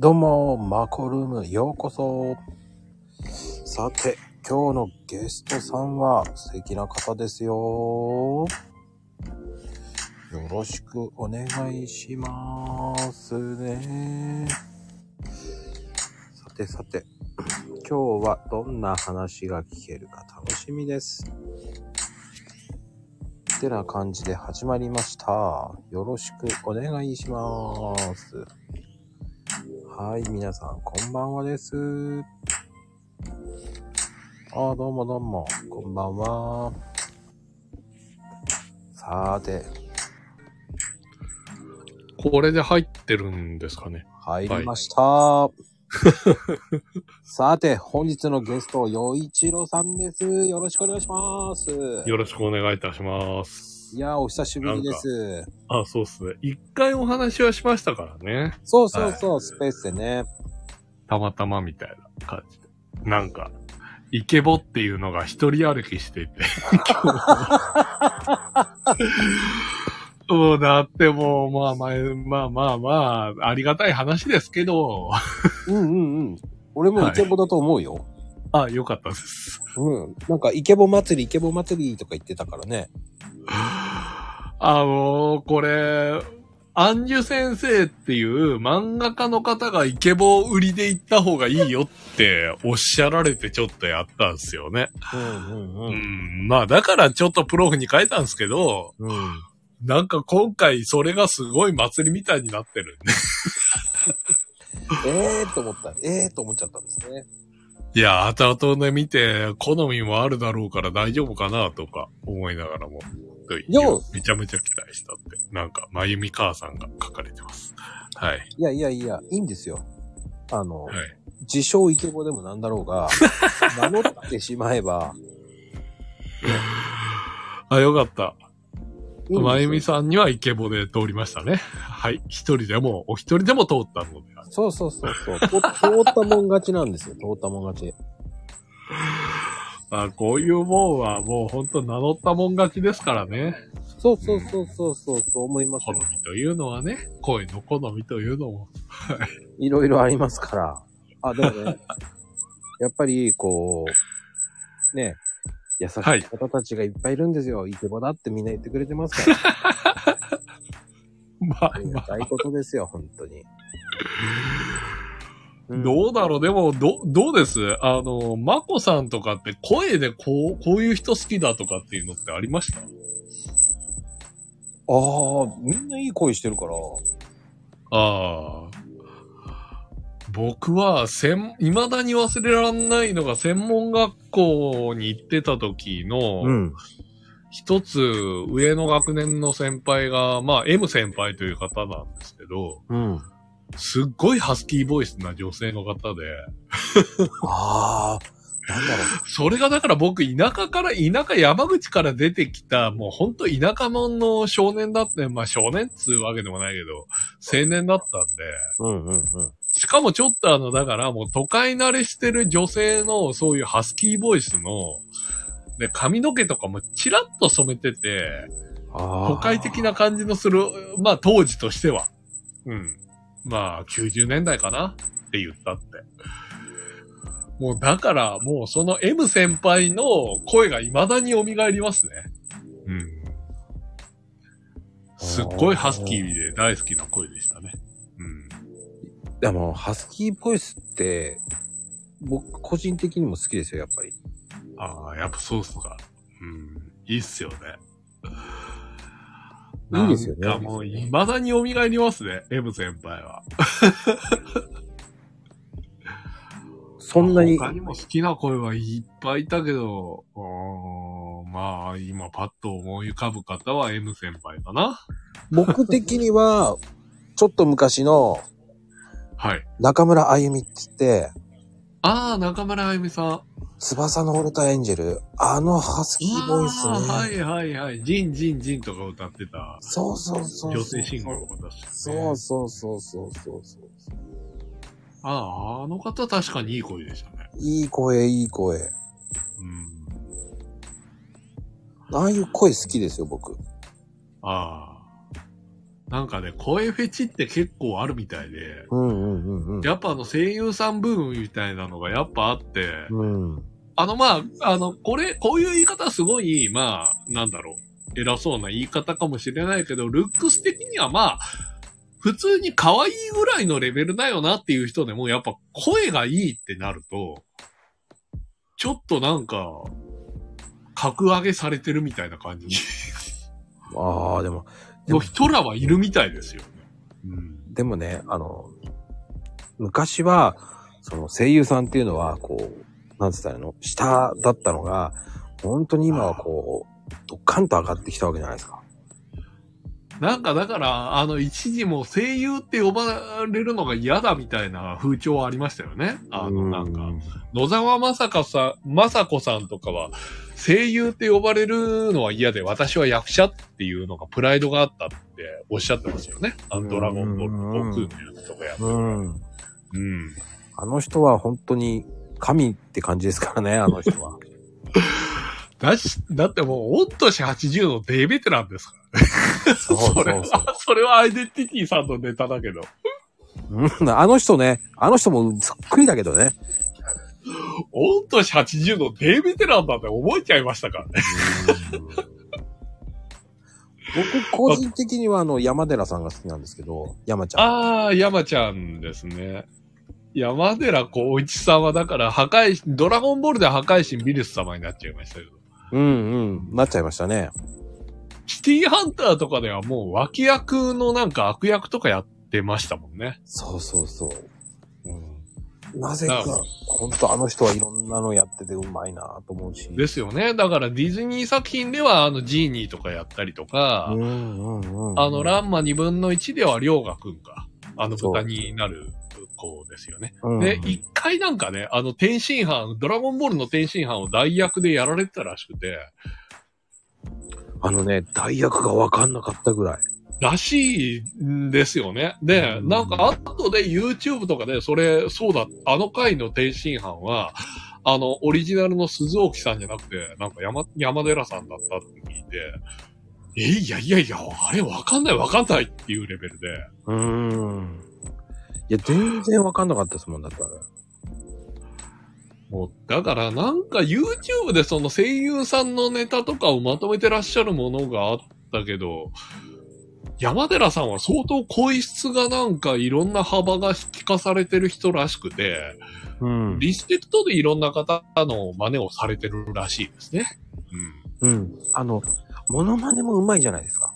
どうも、マコルームようこそ。さて、今日のゲストさんは素敵な方ですよ。よろしくお願いしますね。さてさて、今日はどんな話が聞けるか楽しみです。ってな感じで始まりました。よろしくお願いします。はい、皆さん、こんばんはです。あ、どうもどうも、こんばんは。さーて、これで入ってるんですかね。入りました。さて、本日のゲスト、洋一郎さんです。よろしくお願いします。よろしくお願いいたします。いやー、お久しぶりです。あ、そうっすね。一回お話はしましたからね。そうそうそう、スペースでね。たまたまみたいな感じで。なんか、イケボっていうのが一人歩きしていて。そうだってもう、まあまあ、まあまあまあ、ありがたい話ですけど、うんうんうん。俺もイケボだと思うよ。あ、よかったです。うん。なんか、イケボ祭り、イケボ祭りとか言ってたからね。あのーこれ、アンジュ先生っていう漫画家の方がイケボ売りで行った方がいいよっておっしゃられてちょっとやったんですよね。うんうんううん。ん、まあだからちょっとプロフに書いたんですけど、うん。なんか今回それがすごい祭りみたいになってるんで。ええーと思った。ええーと思っちゃったんですね。いや、後々ね見て好みもあるだろうから大丈夫かなとか思いながらも。よめちゃめちゃ期待したって。なんか、まゆみ母さんが書かれてます。はい。いやいやいや、いいんですよ。あの、はい。自称イケボでもなんだろうが、名乗ってしまえば、あ、よかった。まゆみさんにはイケボで通りましたね。はい。一人でも、お一人でも通ったので。そうそうそうそう。と通ったもん勝ちなんですよ。通ったもん勝ち。まあ、こういうもんはもう本当名乗ったもん勝ちですからね。そうそうそうそうそう、そう思います好よ。みというのはね、声の好みというのも。いろいろありますから。あ、でもね、やっぱり、こう、ね、優しいはい方たちがいっぱいいるんですよ。イケボだってみんな言ってくれてますから。まあありがたいことですよ、本当に。うんどうだろう？でも、ど、どうです？あの、まこさんとかって声でこう、こういう人好きだとかっていうのってありました？ああ、みんないい声してるから。ああ。僕は、専、未だに忘れられないのが、専門学校に行ってた時の、ん。一つ上の学年の先輩が、まあ、M 先輩という方なんですけど、うん。すっごいハスキーボイスな女性の方で、ああ、なんだろそれがだから僕、田舎から、田舎山口から出てきた、もうほんと田舎者の少年だって、まあ少年っつうわけでもないけど、青年だったんで、う。うんうんうん。しかもちょっとあの、だからもう都会慣れしてる女性のそういうハスキーボイスの、で、髪の毛とかもチラッと染めてて、あ都会的な感じのする、まあ当時としては。うん。まあ90年代かなって言ったって。もうだから、もうその M 先輩の声が未だに蘇りますね。うん。すっごいハスキーで大好きな声でしたね。うん。でも、ハスキーボイスって、僕、個人的にも好きですよ、やっぱり。ああ、やっぱそうっすか。うん。いいっすよね。いいですよねなんかもう、未だに蘇りますね、M 先輩は。そんなに、他にも好きな声はいっぱいいたけど、まあ、今パッと思い浮かぶ方は M 先輩かな。僕的には、ちょっと昔のはい。中村あゆみって言って、ああ、中村あゆみさん。翼の折れたエンジェル、あのハスキーボイスね。はいはいはい。ジンジンジンとか歌ってたそうそうそうそう。女性シンガーを出して、ね。そうそうそうそうそうそう。ああ、あの方確かにいい声でしたね。いい声、いい声。うん。ああいう声好きですよ、僕。ああ。なんかね、声フェチって結構あるみたいで、うんうんうんうん。やっぱあの声優さんブームみたいなのがやっぱあって、うん。あのまあ、あの、これ、こういう言い方はすごい、まあ、なんだろう、偉そうな言い方かもしれないけど、ルックス的にはまあ、普通に可愛いぐらいのレベルだよなっていう人でも、やっぱ声がいいってなると、ちょっとなんか、格上げされてるみたいな感じああ、でも、でもの人らはいるみたいですよね。うん。でもね、あの、昔は、その声優さんっていうのは、こう、なんつったらの？下だったのが、本当に今はこう、ドッカンと上がってきたわけじゃないですか。なんかだから、あの、一時も声優って呼ばれるのが嫌だみたいな風潮はありましたよね。あの、なんか、野沢雅子さん、雅子さんとかは、声優って呼ばれるのは嫌で、私は役者っていうのがプライドがあったっておっしゃってますよね。あの、ドラゴンボールの悟空のやつとかやってる。うん。あの人は本当に神って感じですからね、あの人は。だし、だってもう、御年80のデーベテランですからね。そうそうそうれは、それはアイデンティティさんのネタだけど。うん、あの人ね、あの人もそっくりだけどね。御年80のデーベテランだって覚えちゃいましたからね。僕、個人的にはあの、山寺さんが好きなんですけど、山ちゃん。ああ、山ちゃんですね。山寺孝一さんはだから破壊神、ドラゴンボールで破壊神ビルス様になっちゃいましたけど。うんうん、なっちゃいましたね。シティハンターとかではもう脇役のなんか悪役とかやってましたもんね。そうそうそう。うん、なぜか本当あの人はいろんなのやっててうまいなと思うし。ですよね。だからディズニー作品ではあのジーニーとかやったりとか、うんうんうん、あのランマ2分の1ではリョウガくんか。あの豚になる子ですよね。うんで、一回なんかね、あの天津飯、ドラゴンボールの天津飯を代役でやられてたらしくて、あのね、代役がわかんなかったぐらい。らしいんですよね。で、うんなんか後で YouTube とかで、それ、そうだ、あの回の天津飯は、あの、オリジナルの鈴沖さんじゃなくて、なんか山、山寺さんだったって聞いて、え、いやいやいや、あれわかんないわかんないっていうレベルで、うーん。いや、全然わかんなかったですもんだったら。もう、だからなんか YouTube でその声優さんのネタとかをまとめてらっしゃるものがあったけど、山寺さんは相当声質がなんかいろんな幅が引かされてる人らしくて、うん。リスペクトでいろんな方の真似をされてるらしいですね。うん。うん。あの、モノマネもうまいじゃないですか。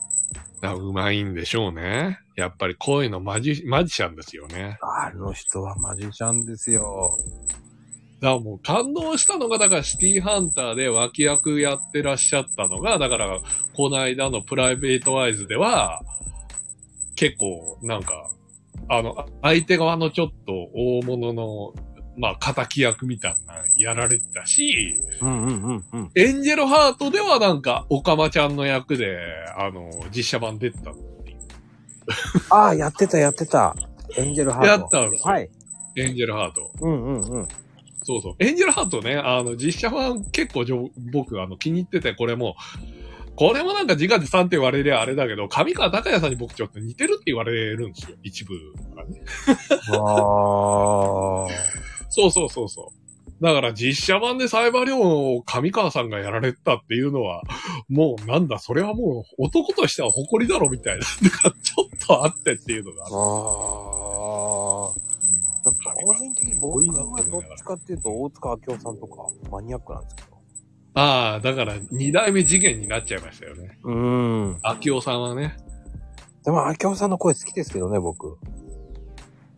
だうまいんでしょうね。やっぱり声のマジ、マジシャンですよね。あの人はマジシャンですよ。だからもう感動したのが、だからシティハンターで脇役やってらっしゃったのが、だから、この間のプライベートアイズでは、結構、なんか、あの、相手側のちょっと大物の、まあ、仇役みたいなのやられてたし、うんうんうんうん。エンジェルハートではなんか、オカマちゃんの役で、あの、実写版出てた。ああ、やってたやってた。エンジェルハート。やったんですよはい。エンジェルハート。うんうんうん。そうそう。エンジェルハートね、あの、実写版結構じょ僕、あの、気に入ってて、これも、これもなんか自画自賛って言われりゃあれだけど、上川隆也さんに僕ちょっと似てるって言われるんですよ。一部からね。ああ。そうそうそうそう。だから実写版でサイバー量を上川さんがやられたっていうのは、もうなんだ、それはもう男としては誇りだろみたいな、ちょっとあってっていうのがある。ああ。だから個人的に僕はどっちかっていうと、大塚明夫さんとかマニアックなんですけど。ああ、だから二代目次元になっちゃいましたよね。うーん。秋夫さんはね。でも明夫さんの声好きですけどね、僕。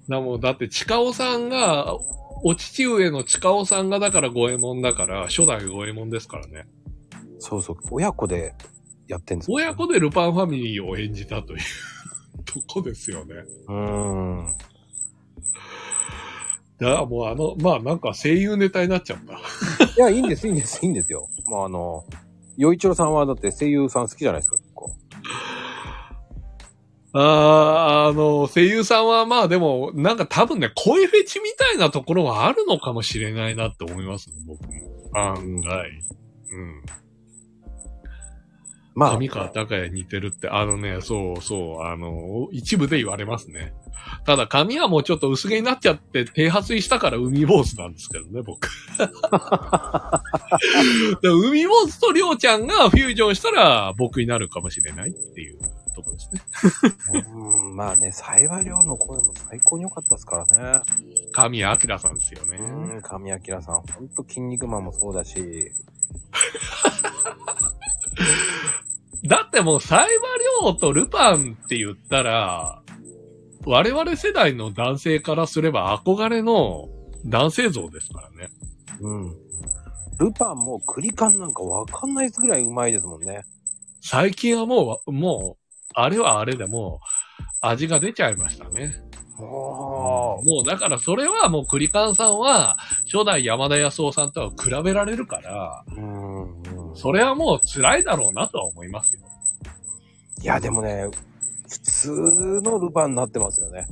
だもう、だって、近尾さんが、お父上の近尾さんがだから五右衛門だから、初代五右衛門ですからね。そうそう。親子でやってんです親子でルパンファミリーを演じたという とこですよね。うーん。だからもうあの、まあなんか声優ネタになっちゃった。いや、いいんです、いいんです、いいんですよ。まあ、あの、洋一郎さんはだって声優さん好きじゃないですか、結構。あー、あの、声優さんはまあでも、なんか多分ね、声フェチみたいなところはあるのかもしれないなって思いますね、僕も。案外。うん。まあ、上川隆也に似てるって、あのね、そうそう、あの、一部で言われますね。ただ髪はもうちょっと薄毛になっちゃって、低発衣したから海坊主なんですけどね、僕。で海坊主とりょうちゃんがフュージョンしたら僕になるかもしれないっていうところですね。うん、まあね、幸い量の声も最高に良かったですからね。神谷明さんですよね。うん、神明さん、ほんと筋肉マンもそうだし、だってもう、サイバリョウとルパンって言ったら、我々世代の男性からすれば憧れの男性像ですからね。うん。ルパンもクリカンなんかわかんないぐらいうまいですもんね。最近はもう、もう、あれはあれでもう、味が出ちゃいましたね。ももうだからそれはもうクリカンさんは、初代山田康夫さんとは比べられるから。それはもう辛いだろうなとは思いますよ。いや、でもね、普通のルパンになってますよね。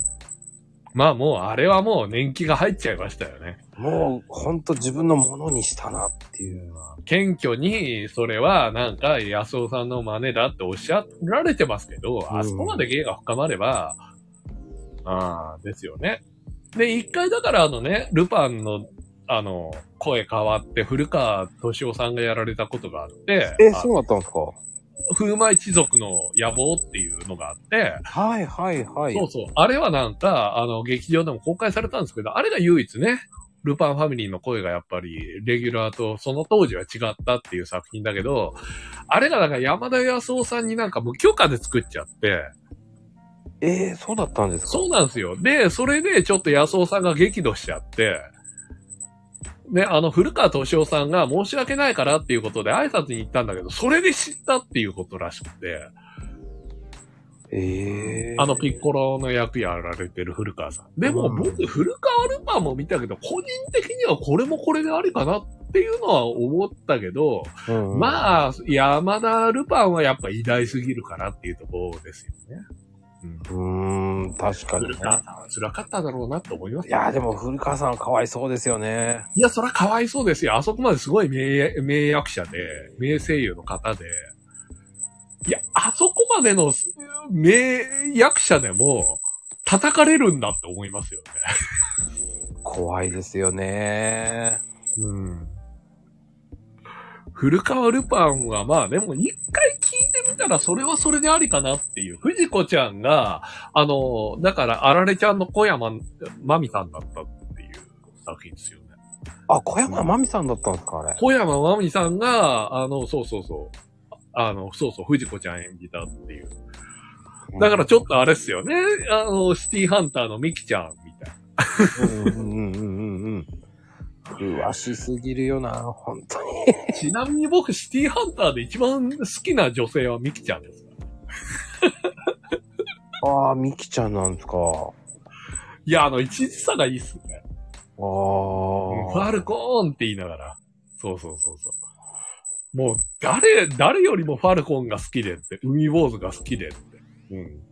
まあもうあれはもう年季が入っちゃいましたよね。もう、ほんと自分のものにしたなっていうのは。謙虚に、それはなんか安尾さんの真似だっておっしゃられてますけど、うんあそこまで芸が深まれば、ああ、ですよね。で、一回だからあのね、ルパンの、あの、声変わって古川敏夫さんがやられたことがあって、え、あそうだったんですか？風魔一族の野望っていうのがあって、はいはいはい。そうそう。あれはなんか、あの、劇場でも公開されたんですけど、あれが唯一ね、ルパンファミリーの声がやっぱり、レギュラーとその当時は違ったっていう作品だけど、あれがなんか山田康夫さんになんか無許可で作っちゃって、えー、そうだったんですか？そうなんですよ。で、それでちょっと安尾さんが激怒しちゃって、で、あの、古川敏夫さんが申し訳ないからっていうことで挨拶に行ったんだけど、それで知ったっていうことらしくて、えー。あのピッコロの役やられてる古川さん。でもうん僕、古川ルパンも見たけど、個人的にはこれもこれでありかなっていうのは思ったけど、うん、あ。まあ、山田ルパンはやっぱ偉大すぎるかなっていうところですよね。うん。うーん、確かにね。古川さんは辛かっただろうなって思いますいやーでも古川さんはかわいそうですよね。いや、そりゃかわいそうですよ。あそこまですごい名名役者で、名声優の方で。いや、あそこまでの名役者でも、叩かれるんだって思いますよね。怖いですよね。うん。古川ルパンはまあでも一回聞いてみたらそれはそれでありかなっていう。藤子ちゃんが、あの、だからあられちゃんの小山まみさんだったっていう作品ですよね。あ、小山真美さんだったんですかあれ。小山まみさんが、あの、そうそうそう。あの、そうそう、藤子ちゃん演じたっていう。だからちょっとあれっすよね。あの、シティハンターのミキちゃんみたいな。うんうんうんうんうん。詳しすぎるよな、本当に。ちなみに僕、シティハンターで一番好きな女性はミキちゃんです。ああ、ミキちゃんなんですか。あいや、あの、一時差がいいっすね。あ。ファルコーンって言いながら。そうそうそうそう。もう、誰、誰よりもファルコンが好きでって、海坊主が好きでって。うん。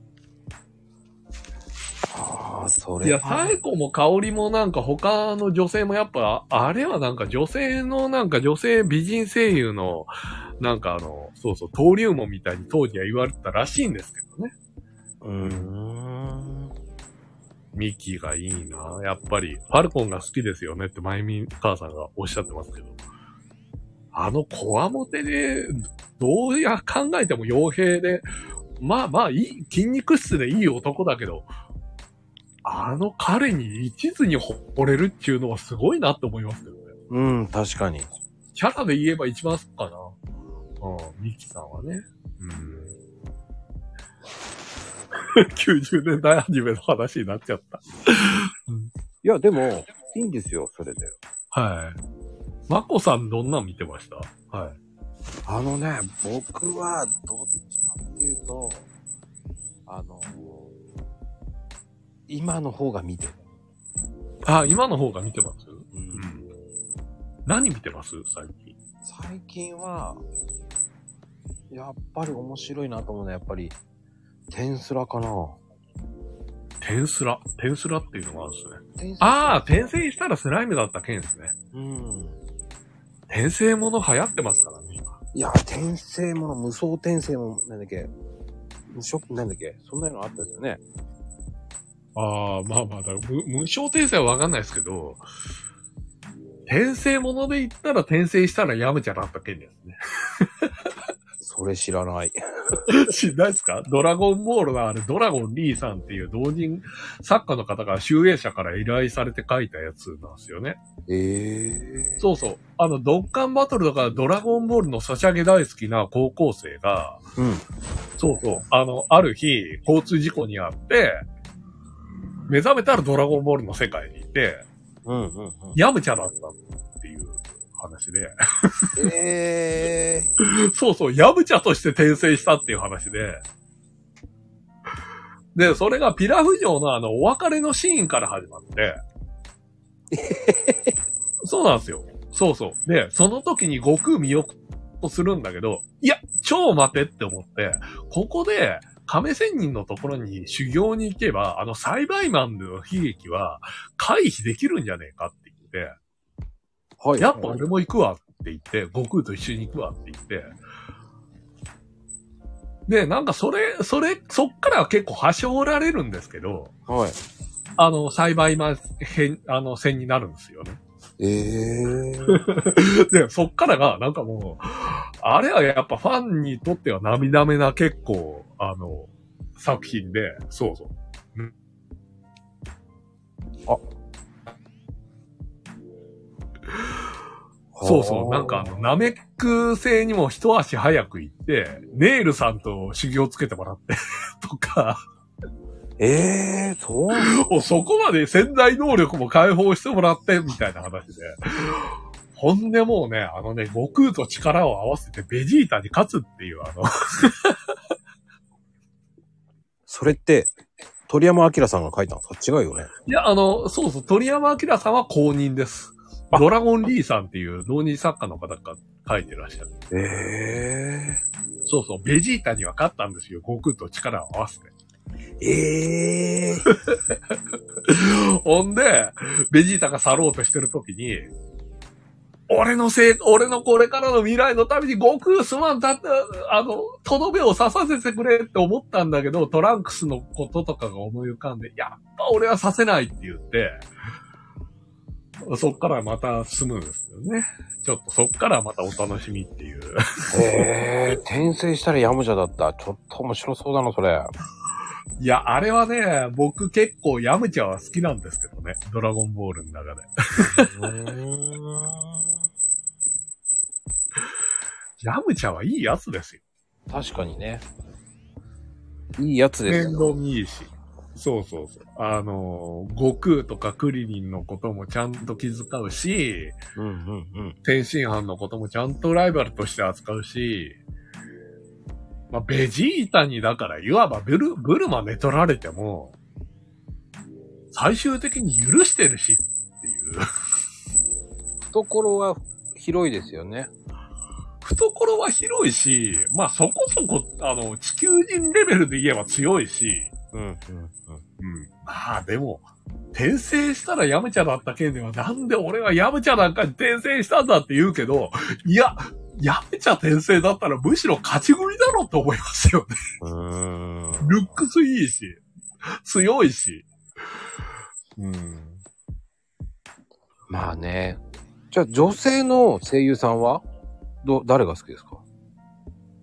ああ、それ。いや、サエコも香りもなんか他の女性もやっぱ、あれはなんか女性のなんか女性美人声優の、なんかあの、そうそう、登竜門みたいに当時は言われてたらしいんですけどね。うーん。ミキがいいなやっぱり、ファルコンが好きですよねって、まゆみ母さんがおっしゃってますけど。あの、こわもてで、どうや考えても傭兵で、まあまあいい、筋肉質でいい男だけど、あの彼に一途に惚れるっていうのはすごいなって思いますけどね。うん、確かに。キャラで言えば一番好きかな。うん、ミキさんはね。うん。90年代アニメの話になっちゃった。いや、でも、いいんですよ、それで。はい。マコさんどんなん見てました？はい。あのね、僕は、どっちかっていうと、あの、今の方が見てる。あ、今の方が見てます？ううんん。何見てます？最近。最近は、やっぱり面白いなと思うのは、やっぱり、テンスラかな。テンスラ？テンスラっていうのがあるんですね。ああ、転生したらスライムだった件ですね。うん。転生もの流行ってますからね、今。いや、転生もの、無双転生も、なんだっけ、無職、なんだっけ、そんなのあったですよね。ああ、まあまあだ、無無償転生はわかんないですけど、転生もので言ったら転生したらヤムチャだった件ですね。それ知らない。知んないですか？ドラゴンボールのあるドラゴンリーさんっていう同人作家の方が集英社から依頼されて書いたやつなんですよね。ええそうそう。あの、ドッカンバトルとかドラゴンボールのソシャゲ大好きな高校生が、うん。そうそう。あの、ある日、交通事故にあって、目覚めたらドラゴンボールの世界にいて、うんうんうん。ヤムチャだったっていう話で、ええ そうそう、ヤムチャとして転生したっていう話で、で、それがピラフ城のあの、お別れのシーンから始まって、そうなんですよ。そうそう。で、その時に悟空見送とするんだけど、いや、超待てって思って、ここで、亀仙人のところに修行に行けば、あの栽培マンの悲劇は回避できるんじゃねえかって言って、はい。やっぱ俺も行くわって言って、悟空と一緒に行くわって言って、で、なんかそれ、それ、そっからは結構端折られるんですけど、はい。あの、栽培マン編、あの、戦になるんですよね。ええ で、そっからが、なんかもう、あれはやっぱファンにとっては涙目な結構、あの、作品で、そうそう。うんあ そうそう。なんかあの、ナメック星にも一足早く行って、ネイルさんと修行つけてもらって、とか、ええそうなんもうそこまで潜在能力も解放してもらって、みたいな話で。ほんでもうね、あのね、悟空と力を合わせてベジータに勝つっていう、あの、それって、鳥山明さんが書いたんですか違うよね。いや、あの、そうそう、鳥山明さんは公認です。あドラゴンリーさんっていう同人作家の方が書いてらっしゃる。えそうそう、ベジータには勝ったんですよ。悟空と力を合わせて。えええほんで、ベジータが去ろうとしてる時に、俺のせい、俺のこれからの未来のために悟空すまんだって、あの、とどめを刺させてくれって思ったんだけど、トランクスのこととかが思い浮かんで、やっぱ俺はさせないって言って、そっからまた進むんですよね。ちょっとそっからまたお楽しみっていう。ええ転生したらヤムチャだった。ちょっと面白そうだな、それ。いや、あれはね、僕結構ヤムチャは好きなんですけどね。ドラゴンボールの中で。ヤムチャはいいやつですよ。確かにね。いいやつです面よ。倒見いいし。そうそうそう。あの、悟空とかクリリンのこともちゃんと気遣うし、うんうんうん。天津飯のこともちゃんとライバルとして扱うし、まあ、ベジータにだから、いわばブル、ブルマ寝取られても、最終的に許してるしっていう。懐は広いですよね。懐は広いし、まあそこそこ、あの、地球人レベルで言えば強いし、うんうんうん。うん。まあでも、転生したらヤムチャだった件では、なんで俺はヤムチャなんかに転生したんだって言うけど、いや、ヤムチャ転生だったらむしろ勝ち組だろって思いますよね。うーん。ルックスいいし、強いし。うん。まあね。じゃあ女性の声優さんは？ど、誰が好きですか？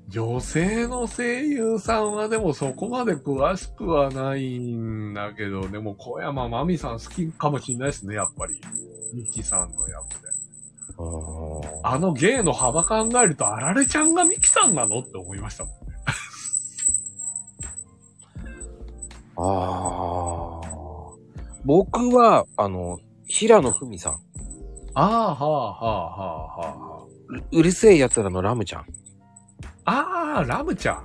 女性の声優さんはでもそこまで詳しくはないんだけど、でも小山真美さん好きかもしれないですね、やっぱり。ミキさんの役で。ああの芸の幅考えると、あられちゃんがミキさんなのって思いましたもんね。あー。僕は、あの、平野文さん。ああ、はあ、はあ、はあ、はううるせえ奴らのラムちゃん。あ。ああ、ラムちゃん。は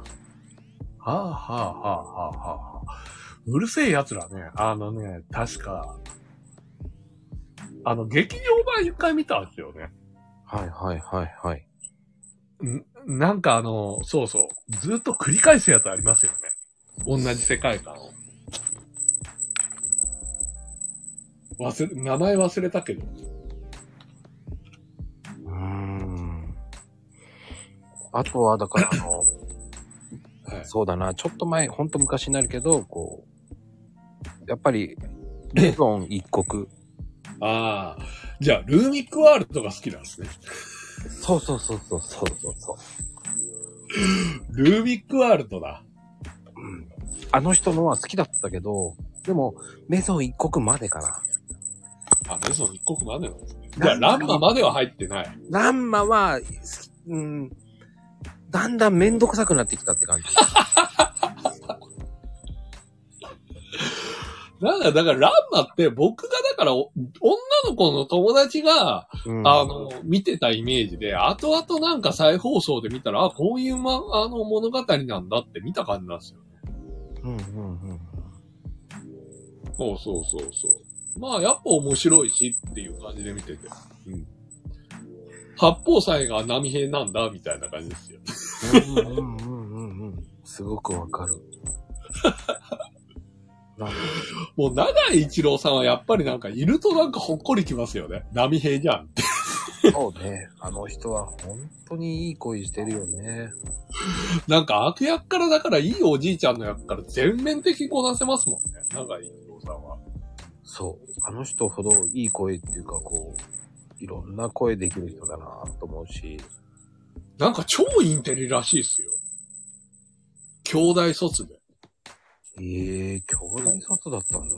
あ、はあ、はあ、はあ、はあ。うるせえ奴らね。あのね、確か、あの、劇場版一回見たんですよね。はいはいはいはい。んなんかあの、そうそう。ずっと繰り返すやつありますよね。同じ世界観を。忘れ、名前忘れたけど。あとは、だから、あの、はいそうだな、ちょっと前、ほんと昔になるけど、こう、やっぱり、レゾン一国。ああ。じゃあ、ルーミックワールドが好きなんですね。そうそうそうそうそうそうそう。ルーミックワールドだ。うん。あの人のは好きだったけど、でも、メゾン一国までかな。あ、メゾン一国までなんですね。じゃあ、ランマまでは入ってない。ランマは、すうん、だんだんめんどくさくなってきたって感じ。なんだ、だからランマって僕がだからお女の子の友達が、うんあの、見てたイメージで、後々なんか再放送で見たら、あ、こういうま、あの物語なんだって見た感じなんですよ。うんうんうん。そうそうそうそう。まあ、やっぱ面白いしっていう感じで見てて。うん。八方斎が波平なんだ、みたいな感じですよ。うんうんうんうんうん。すごくわかる。もう、長井一郎さんはやっぱりなんか、いるとなんかほっこりきますよね。波平じゃんって。そうね。あの人は本当にいい声してるよね。なんか悪役からだからいいおじいちゃんの役から全面的にこなせますもんね。長井一郎さんは。そう。あの人ほどいい声っていうか、こう、いろんな声できる人だなと思うし。なんか超インテリらしいですよ。兄弟卒で。ええ兄弟卒だったんだ。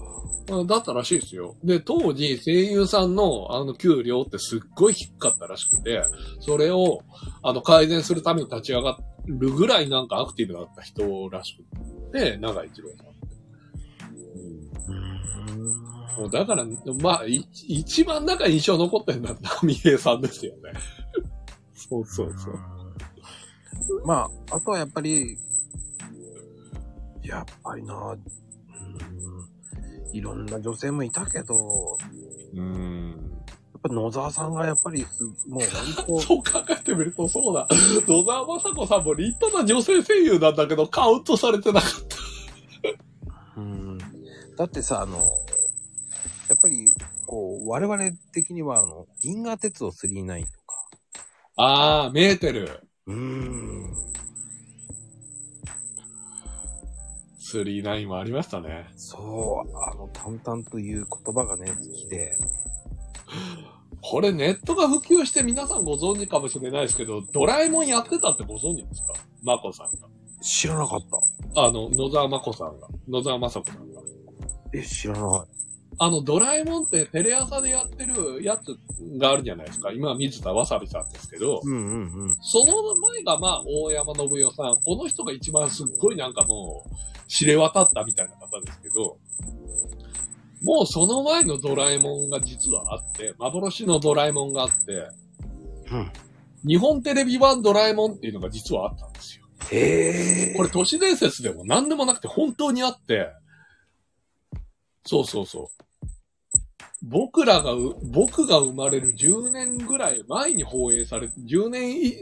あだったらしいですよ。で、当時声優さんのあの給料ってすっごい低かったらしくて、それをあの改善するために立ち上がるぐらいなんかアクティブだった人らしくて、長井一郎さん。うーん。もうだから、まあ、い一番なんか印象残ってるのは波平さんですよね。そうそうそう。まあ、あとはやっぱり、やっぱりな、うーん、いろんな女性もいたけど、やうん。っぱ野沢さんがやっぱりす、もう本 そう考えてみるとそうだ。野沢雅子さんも立派な女性声優なんだけど、カウントされてなかった。当、うん。だってさ、あの、やっぱり、こう、我々的には、あの、銀河鉄道39とか、ああ、メーテル。うーん、39もありましたね。そう、あの、淡々という言葉がね、好きで、これネットが普及して皆さんご存知かもしれないですけど、ドラえもんやってたってご存知ですか？まこさんが。知らなかった。あの、野沢まこさんが。野沢まさこさんが。え、知らない。あの、ドラえもんってテレ朝でやってるやつがあるじゃないですか。今は水田わさびさんですけど、うんうんうん。その前がまあ、大山信代さん。この人が一番すっごいなんかもう、知れ渡ったみたいな方ですけど、もうその前のドラえもんが実はあって、幻のドラえもんがあって、うん。日本テレビ版ドラえもんっていうのが実はあったんですよ。へえ。これ都市伝説でも何でもなくて本当にあって、そうそうそう。僕らがう、僕が生まれる10年ぐらい前に放映され、10年い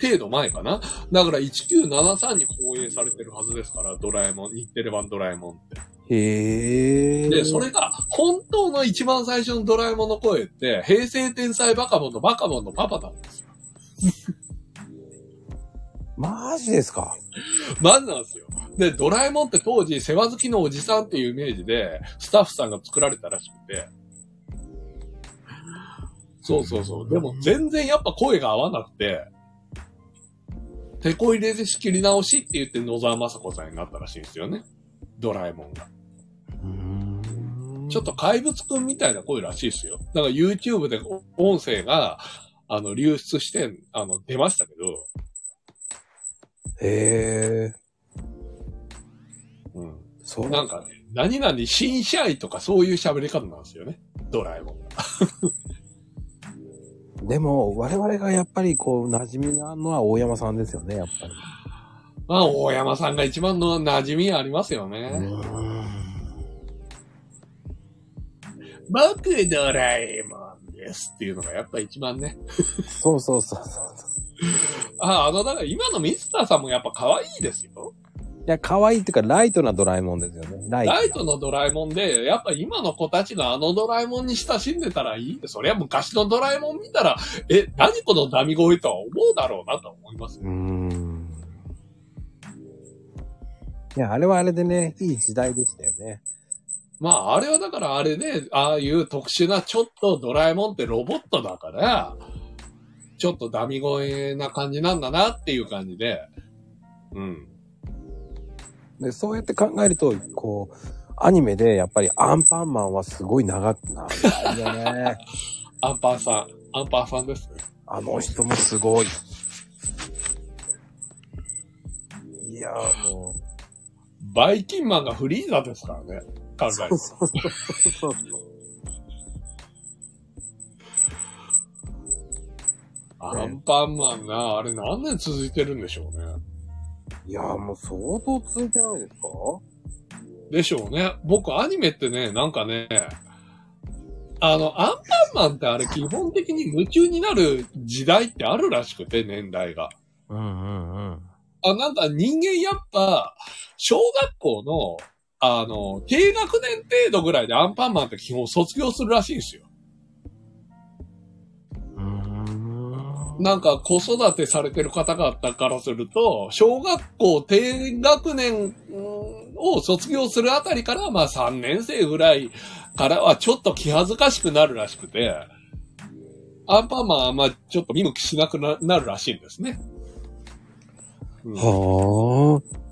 程度前かな？だから1973に放映されてるはずですから、ドラえもん、日テレ版ドラえもんって。へえ。で、それが、本当の一番最初のドラえもんの声って、平成天才バカボンのバカボンのパパなんですよ。マジですか？マジなんですよ。で、ドラえもんって当時、世話好きのおじさんっていうイメージで、スタッフさんが作られたらしくて。そうそうそう。でも全然やっぱ声が合わなくて、手こ入れで仕切り直しって言って野沢雅子さんになったらしいんですよね。ドラえもんが。ちょっと怪物くんみたいな声らしいですよ。だから YouTube で音声が、あの、流出して、あの、出ましたけど、へえ。うん。そうなんかね、何々新社員とかそういう喋り方なんですよね。ドラえもんが。でも、我々がやっぱりこう、馴染みがあるのは大山さんですよね、やっぱり。まあ、大山さんが一番の馴染みありますようね。僕ドラえもんですっていうのがやっぱ一番ね。そうそうそうそう。あ、あの、だから今のミスターさんもやっぱ可愛いですよ。いや、可愛いっていうか、ライトなドラえもんですよね。ライト。ライトのドラえもんで、やっぱ今の子たちがあのドラえもんに親しんでたらいいって、そりゃ昔のドラえもん見たら、え、何このダミ声とは思うだろうなと思いますうーん。いや、あれはあれでね、いい時代でしたよね。まあ、あれはだからあれね、ああいう特殊なちょっとドラえもんってロボットだから、ちょっとダミ声な感じなんだなっていう感じで、うん。で、そうやって考えると、こう、アニメでやっぱりアンパンマンはすごい長くなるよね。アンパンさん、アンパンさんですね。あの人もすごい。いやーもう。バイキンマンがフリーザですからね。考えそうそうそうそう。アンパンマンな、あれ何年続いてるんでしょうね。いやーもう相当続いてないですか？でしょうね。僕アニメってね、なんかね、あの、アンパンマンってあれ基本的に夢中になる時代ってあるらしくて、年代が。うんうんうん。あ、なんか人間やっぱ、小学校の、あの、低学年程度ぐらいでアンパンマンって基本卒業するらしいんですよ。なんか子育てされてる方々からすると、小学校低学年うんを卒業するあたりから、まあ3年生ぐらいからはちょっと気恥ずかしくなるらしくて、アンパンマンはまあちょっと見向きしなくななるらしいんですね。うんはあ。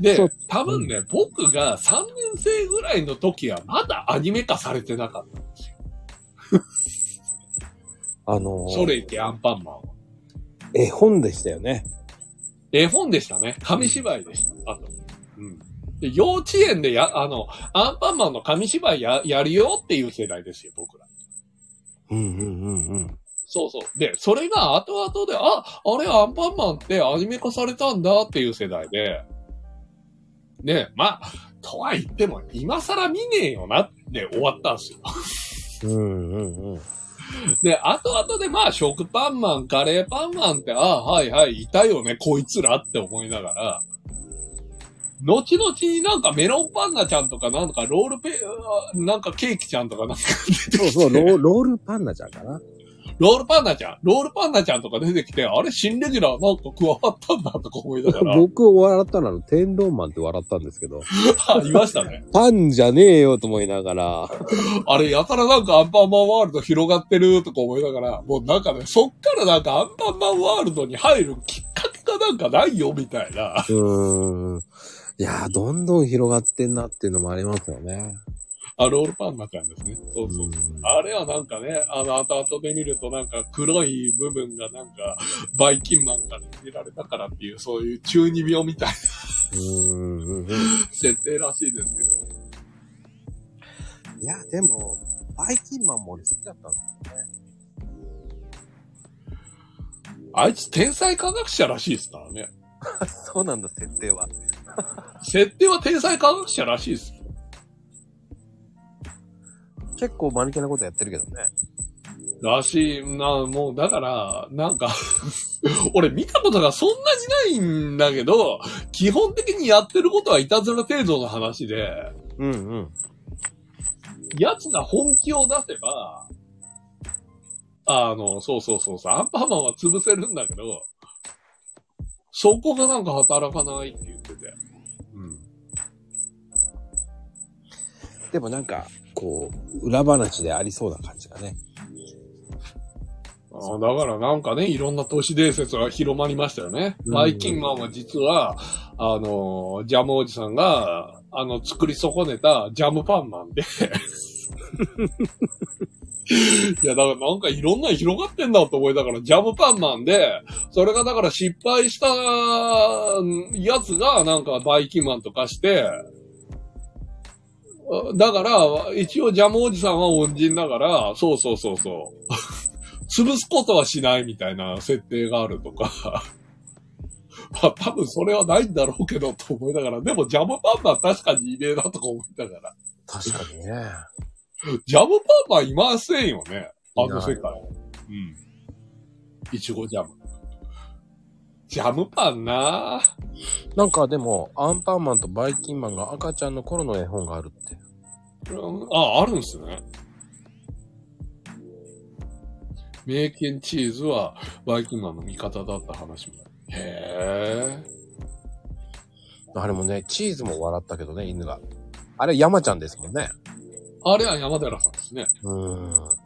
で多分ね、僕が3年生ぐらいの時はまだアニメ化されてなかったんですよ。あのーそれいけアンパンマンは。絵本でしたよね。絵本でしたね。紙芝居でした。あと。うん。で、幼稚園でや、あの、アンパンマンの紙芝居や、やるよっていう世代ですよ、僕ら。うんうんうんうん。そうそう。で、それが後々で、あ、あれアンパンマンってアニメ化されたんだっていう世代で、ね、まあ、とは言っても、今更見ねえよなって終わったんですよ。うんうんうん。で、後々でまあ、食パンマン、カレーパンマンって、ああ、はいはい、いたよね、こいつらって思いながら、後々になんかメロンパンナちゃんとかなんかロールペ、なんかケーキちゃんとかなんか、そうそう、ロールパンナちゃんかな。ロールパンナちゃん、ロールパンナちゃんとか出てきて、あれ新レギュラーなんか加わったんだとか思いながら、僕を笑ったのは天丼マンって笑ったんですけど、あいましたね。パンじゃねえよと思いながら、あれやたらなんかアンパンマンワールド広がってるとか思いながら、もうなんかね、そっからなんかアンパンマンワールドに入るきっかけがなんかないよみたいな。うーん。いやー、どんどん広がってんなっていうのもありますよね。あ、ロールパンナちゃんですね。そうそう。うんあれはなんかね、あの、後々で見るとなんか黒い部分がなんか、バイキンマンから入れられたからっていう、そういう中二病みたいなうん。設定らしいですけど。いや、でも、バイキンマンも俺好きだったんですよね。あいつ天才科学者らしいですからね。そうなんだ、設定は。設定は天才科学者らしいです。結構間抜けなことやってるけどね。らしいな、もう、だから、なんか、俺見たことがそんなにないんだけど、基本的にやってることはいたずら程度の話で、うんうん。奴が本気を出せば、あの、そうそうそうそう、アンパンマンは潰せるんだけど、そこがなんか働かないって言ってて。うん。でもなんか、こう、裏話でありそうな感じがね。あだからなんかね、いろんな都市伝説が広まりましたよね。うんバイキンマンは実は、あの、ジャムおじさんが、あの、作り損ねたジャムパンマンで。いや、だからなんかいろんなの広がってんだと思いながら、ジャムパンマンで、それがだから失敗したやつがなんかバイキンマンとかして、だから、一応ジャムおじさんは恩人だから、そうそうそうそう。潰すことはしないみたいな設定があるとか。まあ多分それはないんだろうけどと思いながら、でもジャムパンマン確かにいねえなとか思いながら。確かにね。ジャムパンマンいませんよね。あの世界。いうん。いちごジャム。ジャムパンなぁ。なんかでも、アンパンマンとバイキンマンが赤ちゃんの頃の絵本があるって。うんあ、あるんですね。名犬チーズはバイキンマンの味方だった話も。へえ。あれもね、チーズも笑ったけどね、犬が。あれ山ちゃんですもんね。あれは山寺さんですね。うーん。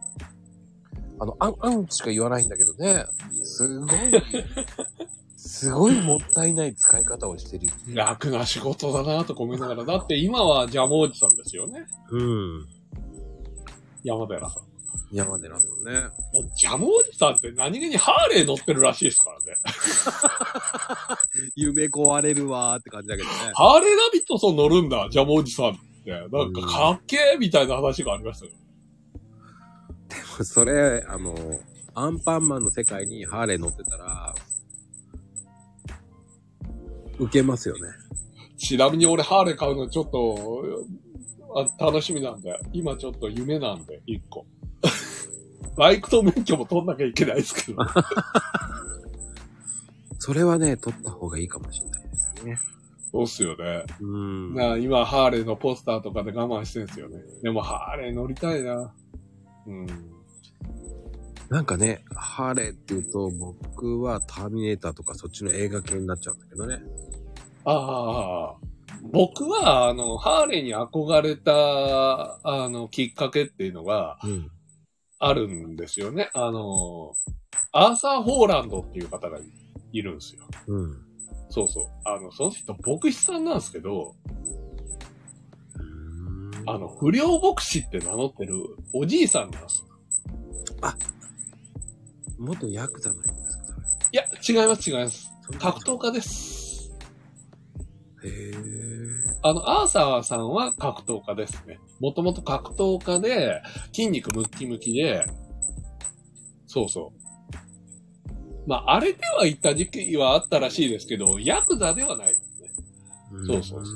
あの、あん、あんしか言わないんだけどね。すごい、すごいもったいない使い方をしてる。楽な仕事だなとか思いながら。だって今はジャムおじさんですよね。うん。山寺さん。山寺さんね。ジャムおじさんって何気にハーレー乗ってるらしいですからね。夢壊れるわーって感じだけどね。ハーレーダビッドソン乗るんだ、ジャムおじさんって。なんかかっけーみたいな話がありましたよ。それ、あの、アンパンマンの世界にハーレー乗ってたら、受けますよね。ちなみに俺ハーレー買うのちょっと、あ楽しみなんで。今ちょっと夢なんで、一個。バイクと免許も取んなきゃいけないですけど。それはね、取った方がいいかもしれないですね。そうっすよね。うん。なあ今、ハーレーのポスターとかで我慢してんすよね。でも、ハーレー乗りたいな。うん。なんかね、ハーレーって言うと、僕はターミネーターとかそっちの映画系になっちゃうんだけどね。ああ、僕は、あの、ハーレーに憧れた、あの、きっかけっていうのがうん。あるんですよね。あの、アーサー・ホーランドっていう方がいるんですよ。うん。そうそう。あの、その人、牧師さんなんですけど、あの、不良牧師って名乗ってるおじいさんなんです。元ヤクザの人ですかそれ。いや、違います、違います。格闘家です。へー。あの、アーサーさんは格闘家ですね。もともと格闘家で、筋肉ムッキムキで、そうそう。まあ、荒れてはいった時期はあったらしいですけど、ヤクザではないですね。そうそうそ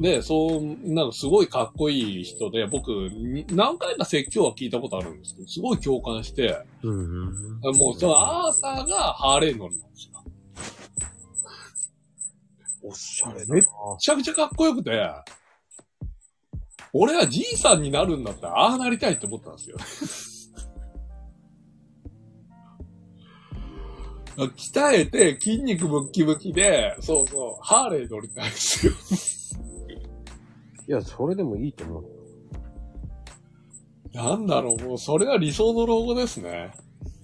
で、そう、なんかすごいかっこいい人で、僕、に何回か説教は聞いたことあるんですけど、すごい共感して、うん。うん。もう、そのアーサーがハーレー乗りなんですよ。おしゃれだなめっめちゃくちゃかっこよくて、俺はじいさんになるんだったら、ああなりたいって思ったんですよ。鍛えて筋肉ムッキムキで、そうそう、ハーレー乗りたいんですよ。いや、それでもいいと思うよ。なんだろう、もうそれが理想の老後ですね。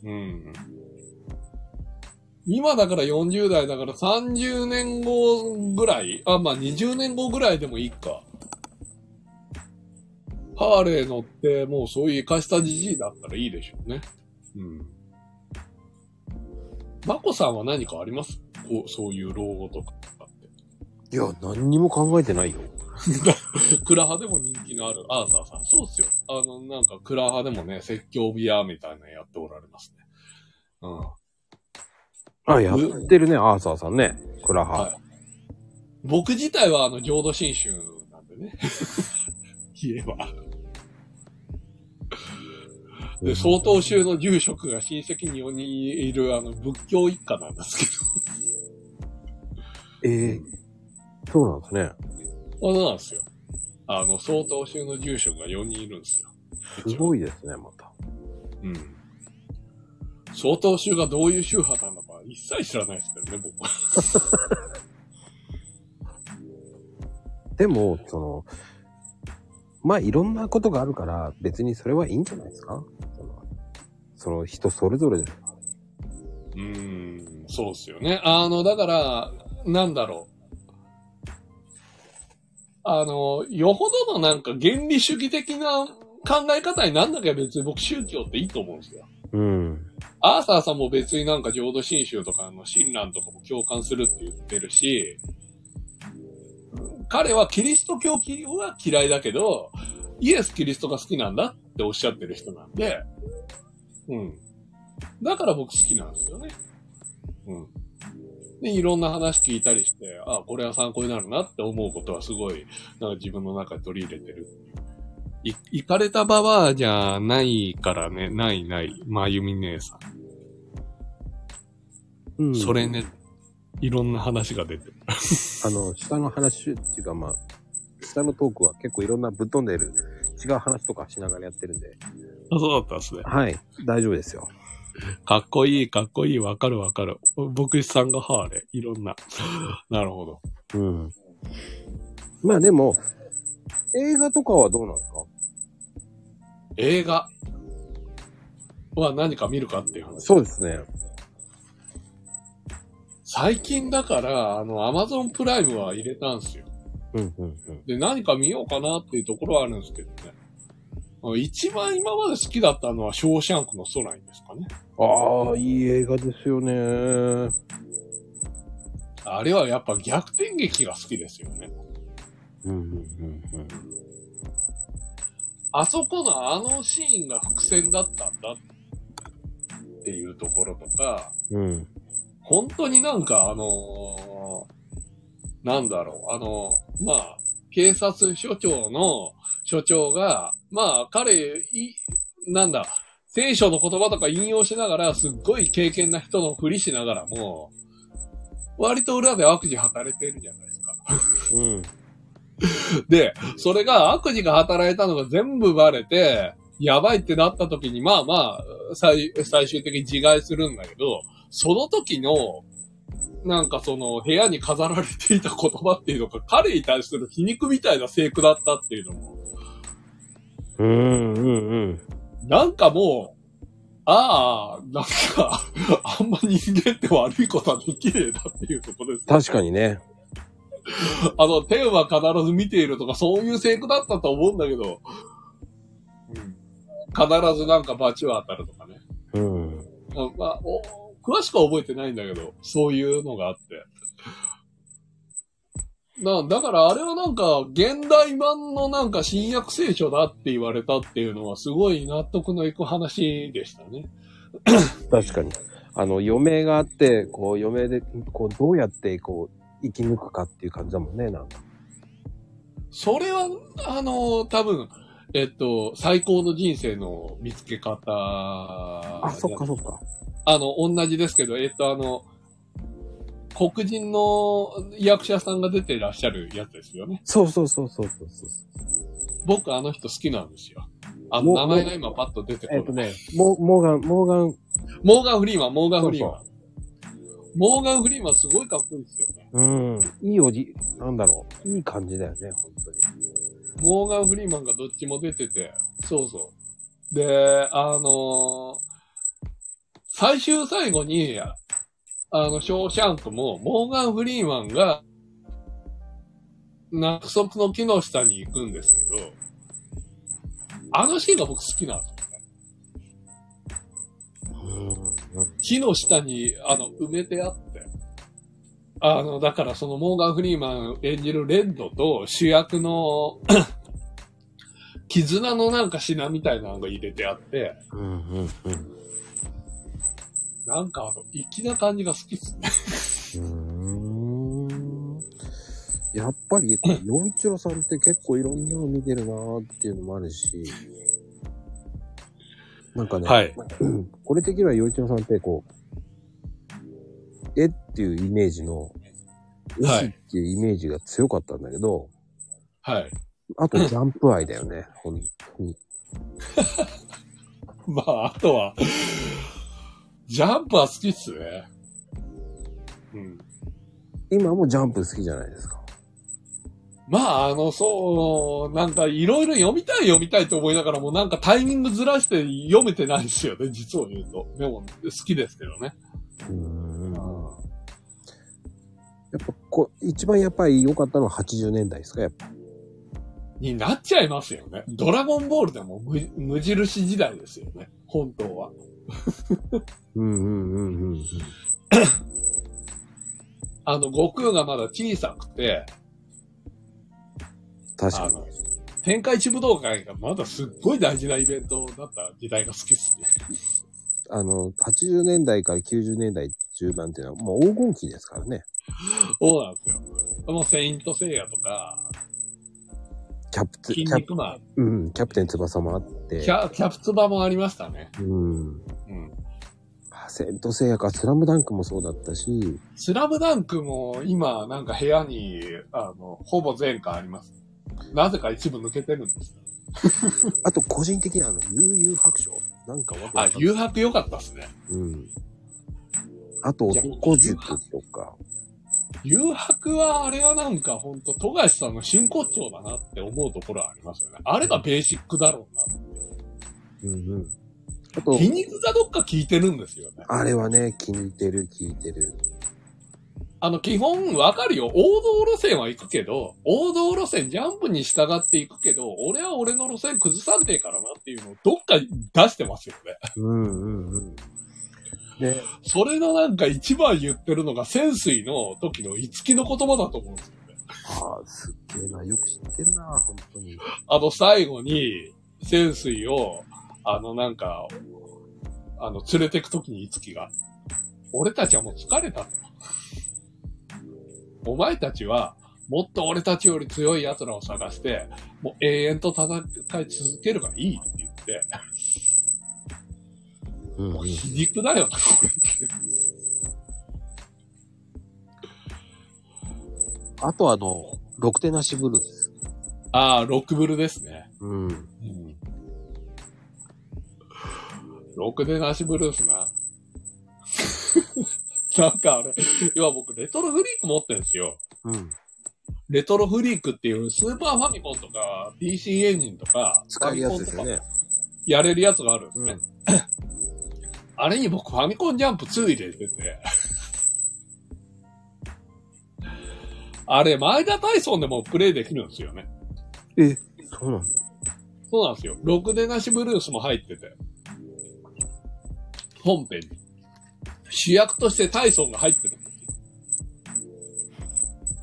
うん。今だから40代だから30年後ぐらい？あ、まあ20年後ぐらいでもいいか。ハーレー乗って、もうそういう生かしたじじいだったらいいでしょうね。うん。マコさんは何かあります？こうそういう老後とかって。いや、何にも考えてないよ。クラハでも人気のあるアーサーさん。そうっすよ。あの、なんかクラハでもね、説教ビアみたいなのやっておられますね。うん。あ、やってるね、アーサーさんね。クラハ。はい僕自体はあの、浄土真宗なんでね。言えば。で、曹洞宗の住職が親戚に4人いるあの、仏教一家なんですけええそうなんですね。ど。そうなんですよ。あの、曹洞宗の住職が4人いるんですよ。すごいですね、また。うん。曹洞宗がどういう宗派なのか一切知らないですけどね、僕は。でも、その、まあ、いろんなことがあるから、別にそれはいいんじゃないですか？そのその人それぞれですから。うーん、そうっすよね。あの、だから、なんだろう。あの、よほどのなんか原理主義的な考え方になんなきゃ別に僕宗教っていいと思うんですよ。うん。アーサーさんも別になんか浄土真宗とかの親鸞とかも共感するって言ってるし、彼はキリスト教は嫌いだけど、イエス・キリストが好きなんだっておっしゃってる人なんで、うん。だから僕好きなんですよね。うん。で、いろんな話聞いたりして、あこれは参考になるなって思うことはすごい、なんか自分の中で取り入れてる。い、行かれたババアじゃないからね、ないない、まゆみ姉さん。うん、それね、いろんな話が出てる。あの、下の話っていうか、まあ、下のトークは結構いろんなぶっ飛んでる違う話とかしながらやってるんで、あ、そうだったんですね。はい、大丈夫ですよ。かっこいい、かっこいい、わかるわかる。牧師さんがハーレー、いろんな。なるほど。うん。まあでも、映画とかはどうなんですか？映画は何か見るかっていう話。そうですね。最近だから、あの、アマゾンプライムは入れたんですよ。うんうんうん。で、何か見ようかなっていうところはあるんですけどね。一番今まで好きだったのは、ショーシャンクの空にですかね。ああ、いい映画ですよね。あれはやっぱ逆転劇が好きですよね。うんうんうんあそこのあのシーンが伏線だったんだっていうところとか、うん。うん。本当になんかあのーなんだろう、あのまあ、警察署長の署長が、まあ、彼、い、なんだ、聖書の言葉とか引用しながら、すっごい経験な人のふりしながらも、割と裏で悪事働いてるじゃないですか。うん。で、それが悪事が働いたのが全部バレて、やばいってなった時に、まあまあ、最、最終的に自害するんだけど、その時の、なんかその部屋に飾られていた言葉っていうのが彼に対する皮肉みたいな聖句だったっていうのも、うんうんうん。なんかもう、ああ、なんか、あんま人間って悪いことはできねえなっていうところです。確かにね。あの、天は必ず見ているとか、そういう聖句だったと思うんだけど、うん、必ずなんか罰は当たるとかね。うん。あまあお、詳しくは覚えてないんだけど、そういうのがあって。な、だからあれはなんか、現代版のなんか新約聖書だって言われたっていうのはすごい納得のいく話でしたね。確かに。あの、余命があって、こう、余命で、こう、どうやって、こう、生き抜くかっていう感じだもんね、なんか。それは、あの、多分、えっと、最高の人生の見つけ方。あ、そっかそっか。あの、同じですけど、えっと、あの、黒人の役者さんが出てらっしゃるやつですよね。そうそうそうそうそうそう。僕あの人好きなんですよ。あの、も名前が今パッと出てこない。えっとね、モモーガン、モーガン、モーガン・フリーマン、モーガン・フリーマン。そうモーガン・フリーマンすごいかっこいいですよね。うん、いいおじ、なんだろう、いい感じだよね、本当に。モーガン・フリーマンがどっちも出てて、そうそう。で、あのー最終最後に、あの、ショーシャンクも、モーガン・フリーマンが、約束の木の下に行くんですけど、あのシーンが僕好きなんですよね。うん、木の下に、あの、埋めてあって。あの、だからそのモーガン・フリーマン演じるレッドと主役の 絆のなんか品みたいなのが入れてあって、うん、うん、うん。なんかあの、粋な感じが好きっすね。やっぱり、こう、洋一郎さんって結構いろんなの見てるなーっていうのもあるし、なんかね、はい。う んこれ的には洋一郎さんってこう、絵っていうイメージの、絵師っていうイメージが強かったんだけど、はい。あとジャンプ愛だよね、本当に。まあ、あとは、ジャンプは好きっすね。うん。今もジャンプ好きじゃないですか。まあ、あの、そう、なんかいろいろ読みたい読みたいと思いながらもなんかタイミングずらして読めてないんですよね、実を言うと。でも、好きですけどね。うーん。やっぱこう、一番やっぱり良かったのは80年代ですか、やっぱ。になっちゃいますよね。ドラゴンボールでも無無印時代ですよね。本当は。うんうんうんうんうん。あの、悟空がまだ小さくて、確かに。天下一武道会がまだすっごい大事なイベントだった時代が好きっすね。あの、80年代から90年代中盤っていうのはもう黄金期ですからね。そうなんですよ。もうセイントセイヤとか、キャプテン、筋キャプ肉マン、うん、キャプテン翼もあって。キャキャプツバもありましたね。うん。うん。あセントセイヤか、スラムダンクもそうだったし、スラムダンクも今なんか部屋に、あの、ほぼ全巻あります。なぜか一部抜けてるんです。あと個人的にはあの、悠々白書。なんかわか、んない。誘白良かったっすね。うん。あと、男塾とか。誘白は、あれはなんかほんと、富樫さんの真骨頂だなって思うところはありますよね。あれがベーシックだろうな。うんうん。あと、皮肉がどっか効いてるんですよね。あれはね、気に入ってる、聞いてる。あの、基本わかるよ。王道路線は行くけど、王道路線ジャンプに従っていくけど、俺は俺の路線崩さんねえからなっていうのをどっか出してますよね。うんうんうん。で、それのなんか一番言ってるのが潜水の時の五木の言葉だと思うんですよね。ああ、すっげえな。よく知ってんな、本当に。あの最後に潜水を、あのなんか、あの連れてく時に五木が、俺たちはもう疲れたと。お前たちは、もっと俺たちより強い奴らを探して、もう永遠と戦い続けるがいいって言って、うんうん。皮肉だよな、これって。あとあの、六手なしブルース。ああ、ロックブルですね。うん。うん。ロックでなしブルースな。なんかあれ、今僕レトロフリーク持ってるんですよ。うん。レトロフリークっていうスーパーファミコンとか PC エンジンとか使えるやつですよねやれるやつがあるんですね。あれに僕ファミコンジャンプ2入れてて。あれ、前田大尊でもプレイできるんですよね。え、そうなんだ。そうなんですよ。ろくでなしブルースも入ってて。本編に。主役としてタイソンが入ってるんです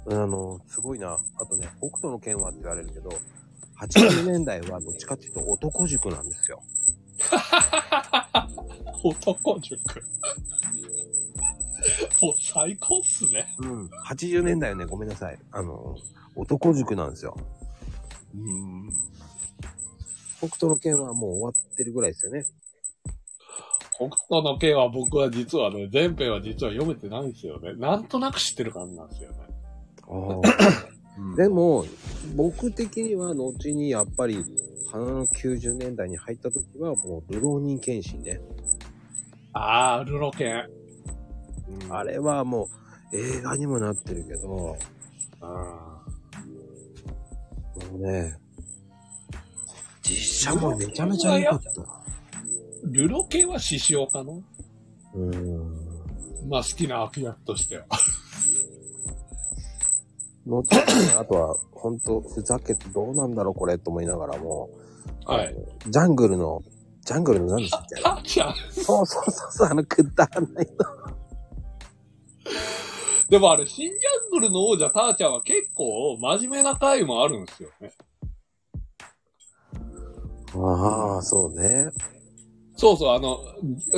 よ。あの、すごいな。あとね、北斗の剣はって言われるけど、80年代はどっちかっていうと男塾なんですよ。男塾。もう最高っすね。うん。80年代はね、ごめんなさい。あの、男塾なんですよ。うん。北斗の剣はもう終わってるぐらいですよね。北斗の剣は僕は実はね、全編は実は読めてないんですよね。なんとなく知ってる感じなんですよね。ああ。でも、僕的には後にやっぱり、花の90年代に入った時はもう、流浪人剣心ね。あー、ルロケン。あれはもう、映画にもなってるけど、もあうね、実写もめちゃめちゃ良かった。ールロケンは獅子王かなうーん。まあ好きな悪役としては。後に、あとは、ほんと、ふざけてどうなんだろうこれと思いながらも、はいあの。ジャングルの、ジャングルの何でしたっけ？タッちゃん。そうそうそうそう、あの、くだらない でもあれ、新ジャングルの王者ターちゃんは結構真面目な回もあるんですよね。の。ああ、そうね。そうそう、あの、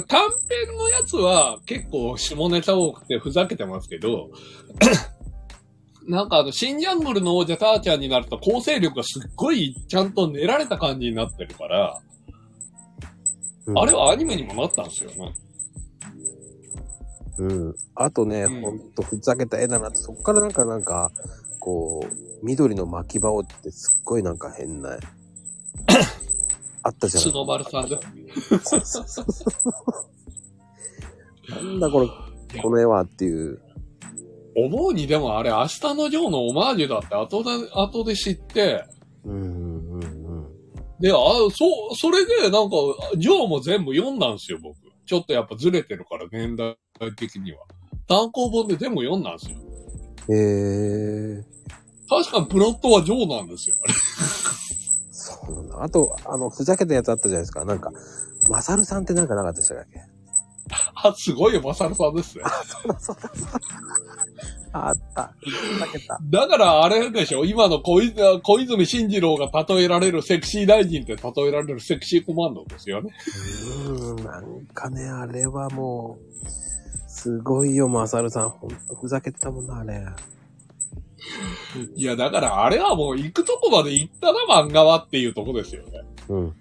短編のやつは結構下ネタ多くてふざけてますけど、なんかあの、新ジャングルの王者ターちゃんになると構成力がすっごいちゃんと練られた感じになってるから、うんあれはアニメにもなったんですよね。うん。あとね、うんほんとふざけた絵だなって、そっからなんかなんか、こう、緑の巻き場をってすっごいなんか変な、あったじゃん。角丸さんで。そうそうそうなんだこれ、この絵はっていう。思うにでもあれ明日のジョーのオマージュだって後で、後で知って、うんうんうんで、あ、そう、それでなんか、ジョーも全部読んだんですよ、僕。ちょっとやっぱずれてるから、年代的には。単行本で全部読んだんですよ。うん。へえ。確かにプロットはジョーなんですよ、あれ。そうなんだ。あと、あの、ふざけたやつあったじゃないですか。なんか、マサルさんってなんかなかったでしたっけ？あ、すごいよ、マサルさんですね。そうだそうだそうだ。あった。ふざけた。だからあれでしょ？今の小泉小泉進次郎が例えられるセクシー大臣って例えられるセクシーコマンドですよね。うーん、なんかね、あれはもう、すごいよ、マサルさん。ほんとふざけてたもんな、あれ。いや、だからあれはもう行くとこまで行ったな、漫画はっていうとこですよね。うん。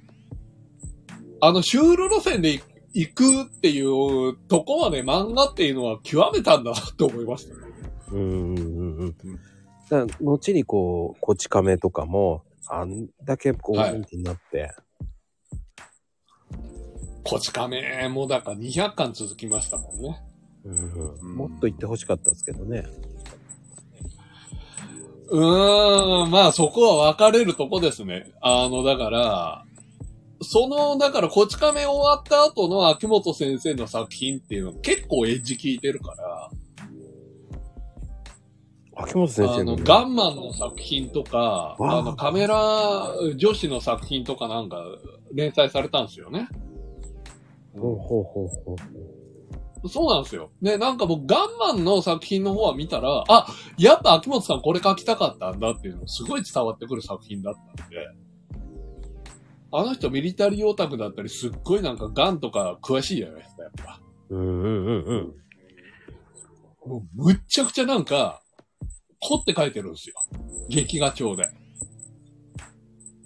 あの、シュール路線で行行くっていうとこまで漫画っていうのは極めたんだなって思いました。ね。うんうん。うん。うん。だ後にこう、こち亀とかも、あん。だけこう、はい人気になって。こち亀もだから200巻続きましたもん。ね。うん、もっと言ってほしかったですけどね。うーん、まあそこは分かれるとこですね。あの、だから、その、だから、こち亀終わった後の秋元先生の作品っていうの結構エッジ効いてるから、秋元先あの、生の。ガンマンの作品とか、あの、カメラ女子の作品とかなんか連載されたんですよね。ほうほうほうほう。そうなんですよ。で、なんか僕、ガンマンの作品の方は見たら、あ、やっぱ秋元さんこれ書きたかったんだっていうのすごい伝わってくる作品だったんで、あの人ミリタリーオタクだったり、すっごいなんかガンとか詳しいじゃないですか、やっぱ。うんうんうんうん。もう、むっちゃくちゃなんか、凝って書いてるんですよ。劇画調で。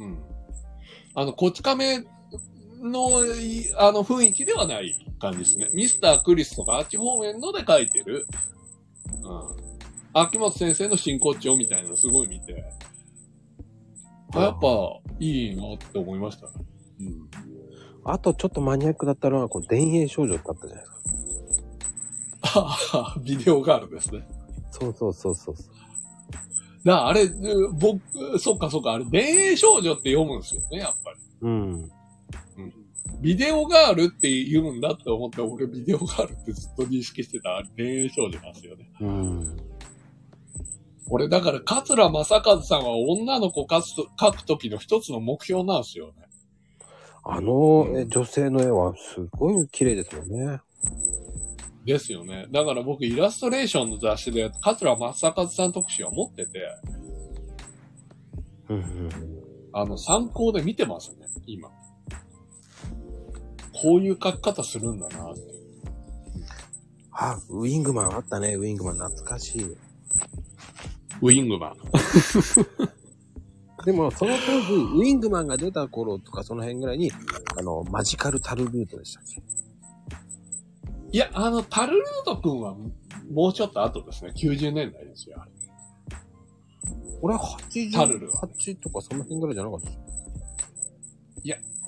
うん。あの、こち亀の、いあの、雰囲気ではない感じですね。ミスター・クリスとかあっち方面ので書いてる。うん。秋元先生の真骨頂みたいなのすごい見て、あ、やっぱ、いいなって思いましたね。うん。あとちょっとマニアックだったのは、こう、田園少女ってあったじゃないですか。ああ、ビデオガールですね。そうそうそうそう。なあ、あれ、う僕、そっかそっか、あれ、田園少女って読むんですよね、やっぱり。うん。ビデオガールって言うんだって思って、俺ビデオガールってずっと認識してた、あれ、田園少女なんですよね。うん。俺、だから、桂正和さんは女の子描くと描く時の一つの目標なんですよね。あの、え女性の絵はすごい綺麗ですよね。ですよね。だから僕、イラストレーションの雑誌で、桂正和さん特集は持ってて、うんうん。あの、参考で見てますね、今。こういう描き方するんだなって。あ、ウィングマンあったね。ウィングマン懐かしい。ウィングマン。でも、その当時、ウィングマンが出た頃とか、その辺ぐらいに、あの、マジカルタルルートでしたっけ？いや、あの、タルルート君は、もうちょっと後ですね。90年代ですよ。俺はタルルは88とかその辺ぐらいじゃなかった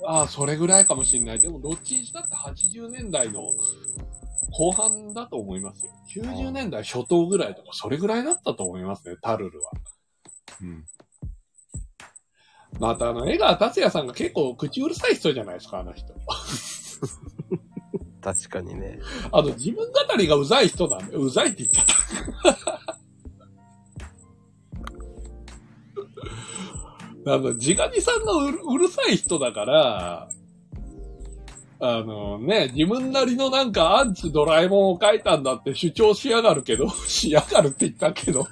ああ、それぐらいかもしれない。でも、どっちにしたって80年代の後半だと思いますよ。90年代初頭ぐらいとか、それぐらいだったと思いますね、タルルは。うん。また、あの、江川達也さんが結構口うるさい人じゃないですか、あの人。確かにね。あの、自分語りがうざい人なんで、うざいって言っちゃった。あの、ジガニさんがうるうるさい人だから、あのね、自分なりのなんかアンチドラえもんを書いたんだって主張しやがるけど、しやがるって言ったけど、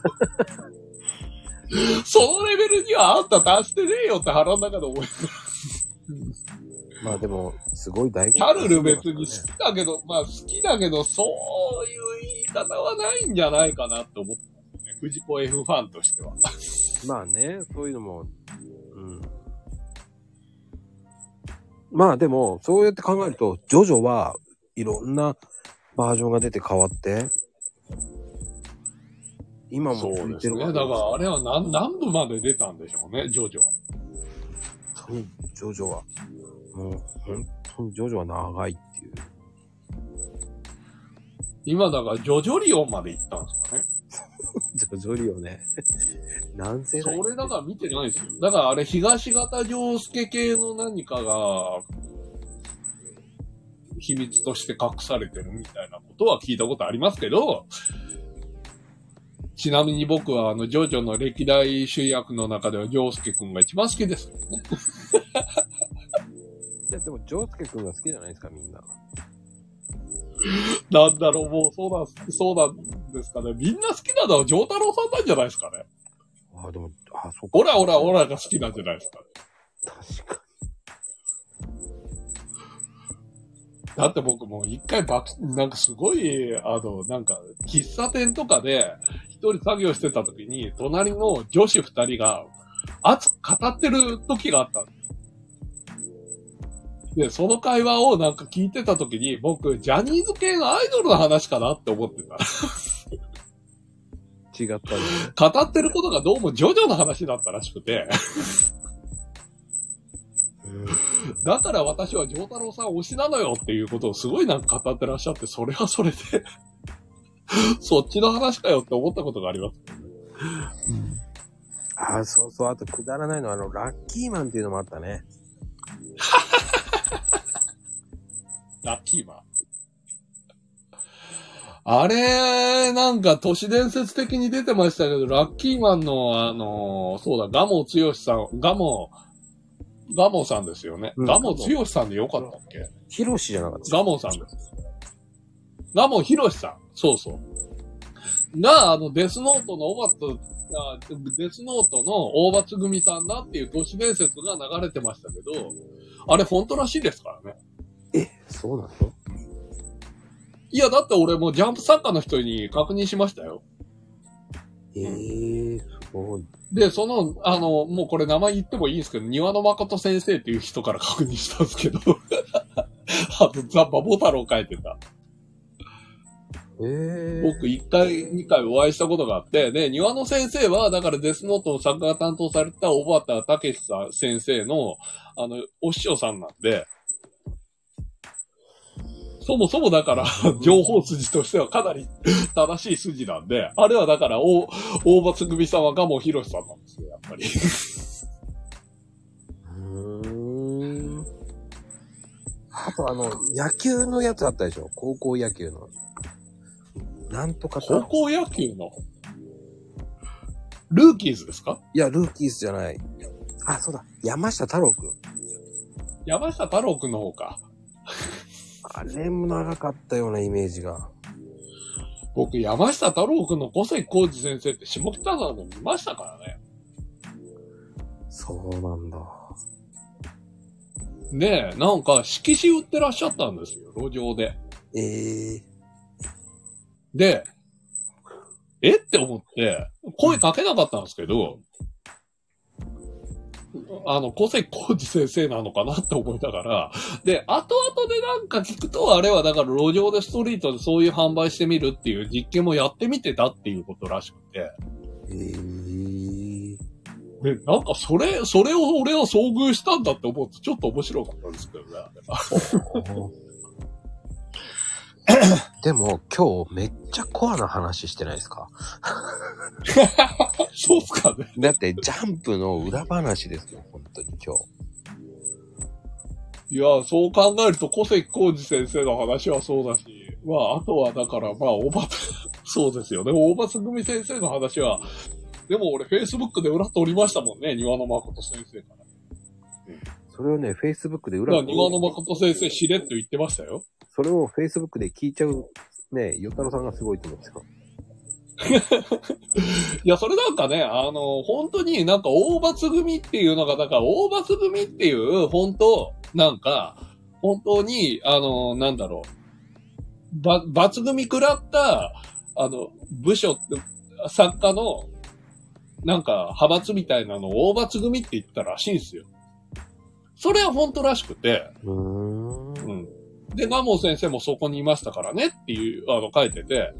そのレベルにはあんた出してねえよって腹の中で思いまあでも、すごい大タルル別に好きだけど、まあ好きだけど、そういう言い方はないんじゃないかなって思ってますね。藤子 F ファンとしては。まあね、そういうのも、うん。まあでも、そうやって考えると、ジョジョはいろんなバージョンが出て変わって、今もそう続いですね。てるわけだからあれは何何部まで出たんでしょうね、ジョジョは。そうジョジョは。もう、本当にジョジョは長いっていう。今だからジョジョリオンまで行ったんですかね。ジョジョリオね。何世そ代れだから見てないですよ。だからあれ東型丈介系の何かが、秘密として隠されてるみたいなことは聞いたことありますけど、ちなみに僕はあの、ジョジョの歴代主役の中では丈介くんが一番好きです。いや、でも、ジョースケ君が好きじゃないですか、みんな。なんだろう、もうそうなんす、そうなんですかね。みんな好きなのは丈太郎さんなんじゃないですかね。あ、でも、あ、そっか。オラオラオラが好きなんじゃないですかね。確かだって僕もう一回バク、なんかすごい、あの、なんか、喫茶店とかで、一人作業してた時に、隣の女子二人が、熱く語ってる時があったんですで、その会話をなんか聞いてた時に、僕、ジャニーズ系のアイドルの話かなって思ってた。に。違ったね。語ってることがどうもジョジョの話だったらしくて、だから私は丈太郎さん推しなのよっていうことをすごいなんか語ってらっしゃって、それはそれでそっちの話かよって思ったことがあります。ああ、そうそう。あと、くだらないのは、あの、ラッキーマンっていうのもあったね。ラッキーマン。あれ、なんか都市伝説的に出てましたけど、ラッキーマンの、あの、そうだ、ガモ剛さん、ガモ、ガモさんですよね。うんガモ剛さんでよかったっけ？ヒロシじゃなかった。ガモさんです。ガモヒロシさん。そうそう。が、あの、デスノートのオバツ、あデスノートの大罰組さんだっていう都市伝説が流れてましたけど、あれ本当らしいですからね。え、そうなの？いや、だって俺もうジャンプ作家の人に確認しましたよ。ええすごい。で、その、あの、もうこれ名前言ってもいいんですけど、庭野誠先生っていう人から確認したんですけど、あと、ザ・バボ太郎書いてた。ええ僕一回、二回お会いしたことがあって、で、庭野先生は、だからデスノートの作画が担当された小畑武さん先生の、あの、お師匠さんなんで、そもそもだから、情報筋としてはかなり正しい筋なんで、あれはだから、大、大罰組さんは蒲生博さんなんですよ、やっぱり。うーん。あとあの、野球のやつあったでしょ？高校野球の。なんとか高校野球の、ルーキーズですか？いや、ルーキーズじゃない。あ、そうだ。山下太郎くん。山下太郎くんの方か。あれも長かったようなイメージが。僕、山下太郎くんの小関浩二先生って下北沢で見ましたからね。そうなんだ。ねえ、なんか色紙売ってらっしゃったんですよ、路上で。ええで、え？って思って、声かけなかったんですけど、あの、小関浩二先生なのかなって思いながら、で、後々でなんか聞くと、あれはだから路上でストリートでそういう販売してみるっていう実験もやってみてたっていうことらしくて、ええで、なんかそれ、それを俺は遭遇したんだって思うとちょっと面白かったんですけどね。でも今日めっちゃコアな話してないですか？そうっすかね。だってジャンプの裏話ですよ、本当に今日。いや、そう考えると小関浩二先生の話はそうだし、まあ、あとはだから、まあ、大場、そうですよね。大場組先生の話は、でも俺、Facebook で裏取りましたもんね、庭野誠先生から。それをね、Facebook で裏ら庭野誠先生、しれっと言ってましたよ。それを Facebook で聞いちゃう、ね、与太郎さんがすごいと思うんですよ。いや、それなんかね、あの、本当になんか大罰組っていうのが、だから大罰組っていう、本当なんか、本当に、あの、なんだろう、ば、罰組食らった、あの、部署って、作家の、なんか、派閥みたいなのを大罰組って言ったらしいんですよ。それは本当らしくて、うーん。うん。で、ガモ先生もそこにいましたからねっていう、あの、書いてて、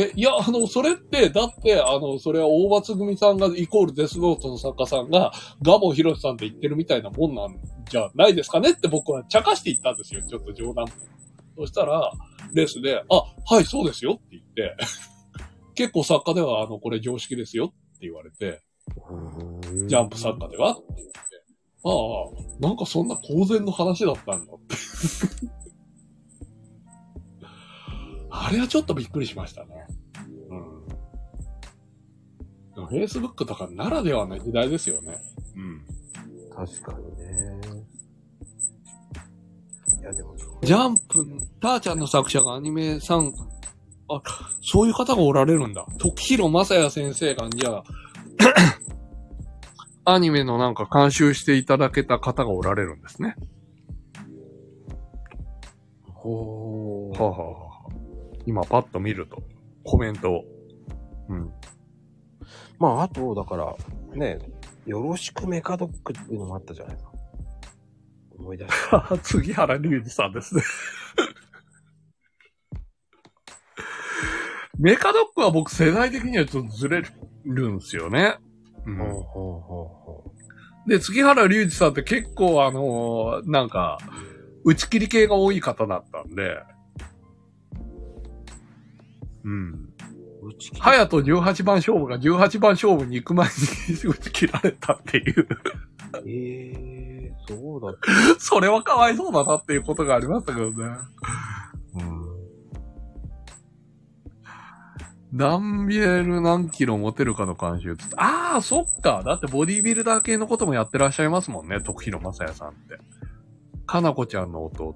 え、いや、あの、それって、だって、あの、それは大罰組さんがイコールデスノートの作家さんが、ガモヒロシさんって言ってるみたいなもんなんじゃないですかねって僕は茶化して言ったんですよ。ちょっと冗談。そしたら、レースで、あ、はい、そうですよって言って、結構作家では、あの、これ常識ですよって言われて、ジャンプ作家では。って、ああ、なんかそんな公然の話だったんだって。あれはちょっとびっくりしましたね。うん。Facebook とかならではの時代ですよね。うん。確かにね。いや、でも、ジャンプ、ターちゃんの作者がアニメさん、あ、そういう方がおられるんだ。徳弘正也先生が、じゃあ、アニメのなんか監修していただけた方がおられるんですね。ほはあ、はあはあ、今パッと見ると、コメントを。うん。まあ、あと、だから、ね、よろしくメカドックっていうのもあったじゃないですか。思い出した。杉原隆二さんですね。メカドックは僕世代的にはちょっとずれるんですよね。うん。ほうほうほうほで、杉原隆二さんって結構あのーなんか、打ち切り系が多い方だったんで、うん。うちハヤと18番勝負が18番勝負に行く前に打ち切られたっていう。ええー、そうだっ それはかわいそうだなっていうことがありましたけどね。た。うん。何ミレル何キロ持てるかの監修つってああ、そっか。だってボディービルダー系のこともやってらっしゃいますもんね。徳弘正也さんって。かなこちゃんの弟。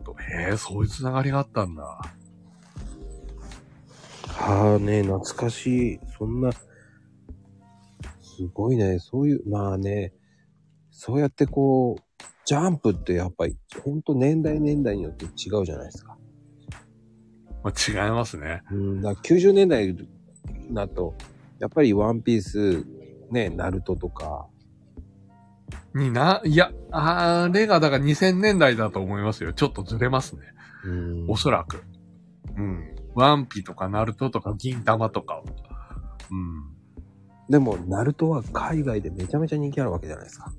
へえ、そういうつながりがあったんだ。はあね、懐かしい。そんな、すごいね。そういう、まあね、そうやってこう、ジャンプってやっぱり、ほんと年代年代によって違うじゃないですか。まあ、違いますね。うん、だから90年代だと、やっぱりワンピース、ね、ナルトとか、にな、いや、あれがだから2000年代だと思いますよ。ちょっとずれますね。うんおそらく。うん。ワンピとかナルトとか銀玉とかを。うん。でも、ナルトは海外でめちゃめちゃ人気あるわけじゃないですか。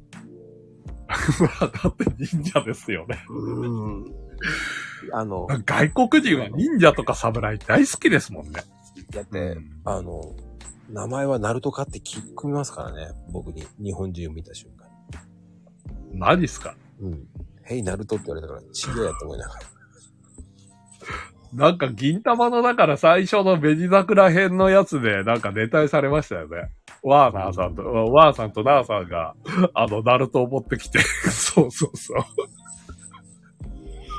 だって忍者ですよね。うん。あの、外国人は忍者とか侍大好きですもんね。だって、うんあの、名前はナルトかって聞き込みますからね。僕に、日本人を見た瞬間マジっすか？に。うん。ヘイ、ナルトって言われたから、違うやって思いながら。なんか銀玉のだから最初のベジ桜編のやつでなんかネタにされましたよね。ワーナーさんと、ワーさんとナーさんが、あの、ナルトを持ってきて、そうそうそう。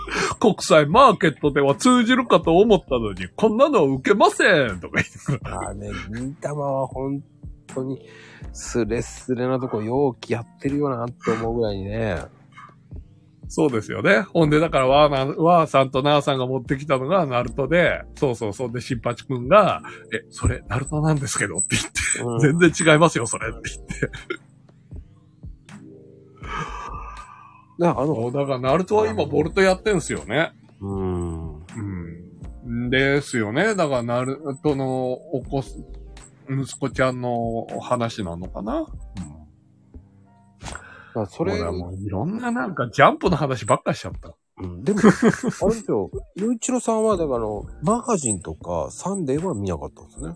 国際マーケットでは通じるかと思ったのに、こんなの受けませんとか言って。ああね、銀玉は本当に、スレスレなとこ容器やってるよなって思うぐらいにね。そうですよね。ほんで、だから、ワーナー、ワーさんとナーさんが持ってきたのが、ナルトで、そうそう、そんで、シンパチくんが、え、それ、ナルトなんですけどって言って、うん全然違いますよ、それって言って。だからあの、だから、ナルトは今、ボルトやってんすよね。うん。うん。ですよね。だから、ナルトのお子す、息子ちゃんの話なのかな？うん。それ、それはもういろんななんかジャンプの話ばっかしちゃった。うん、でも、あれですよ、ゆういちろさんは、だからマガジンとかサンデーは見なかったんですね。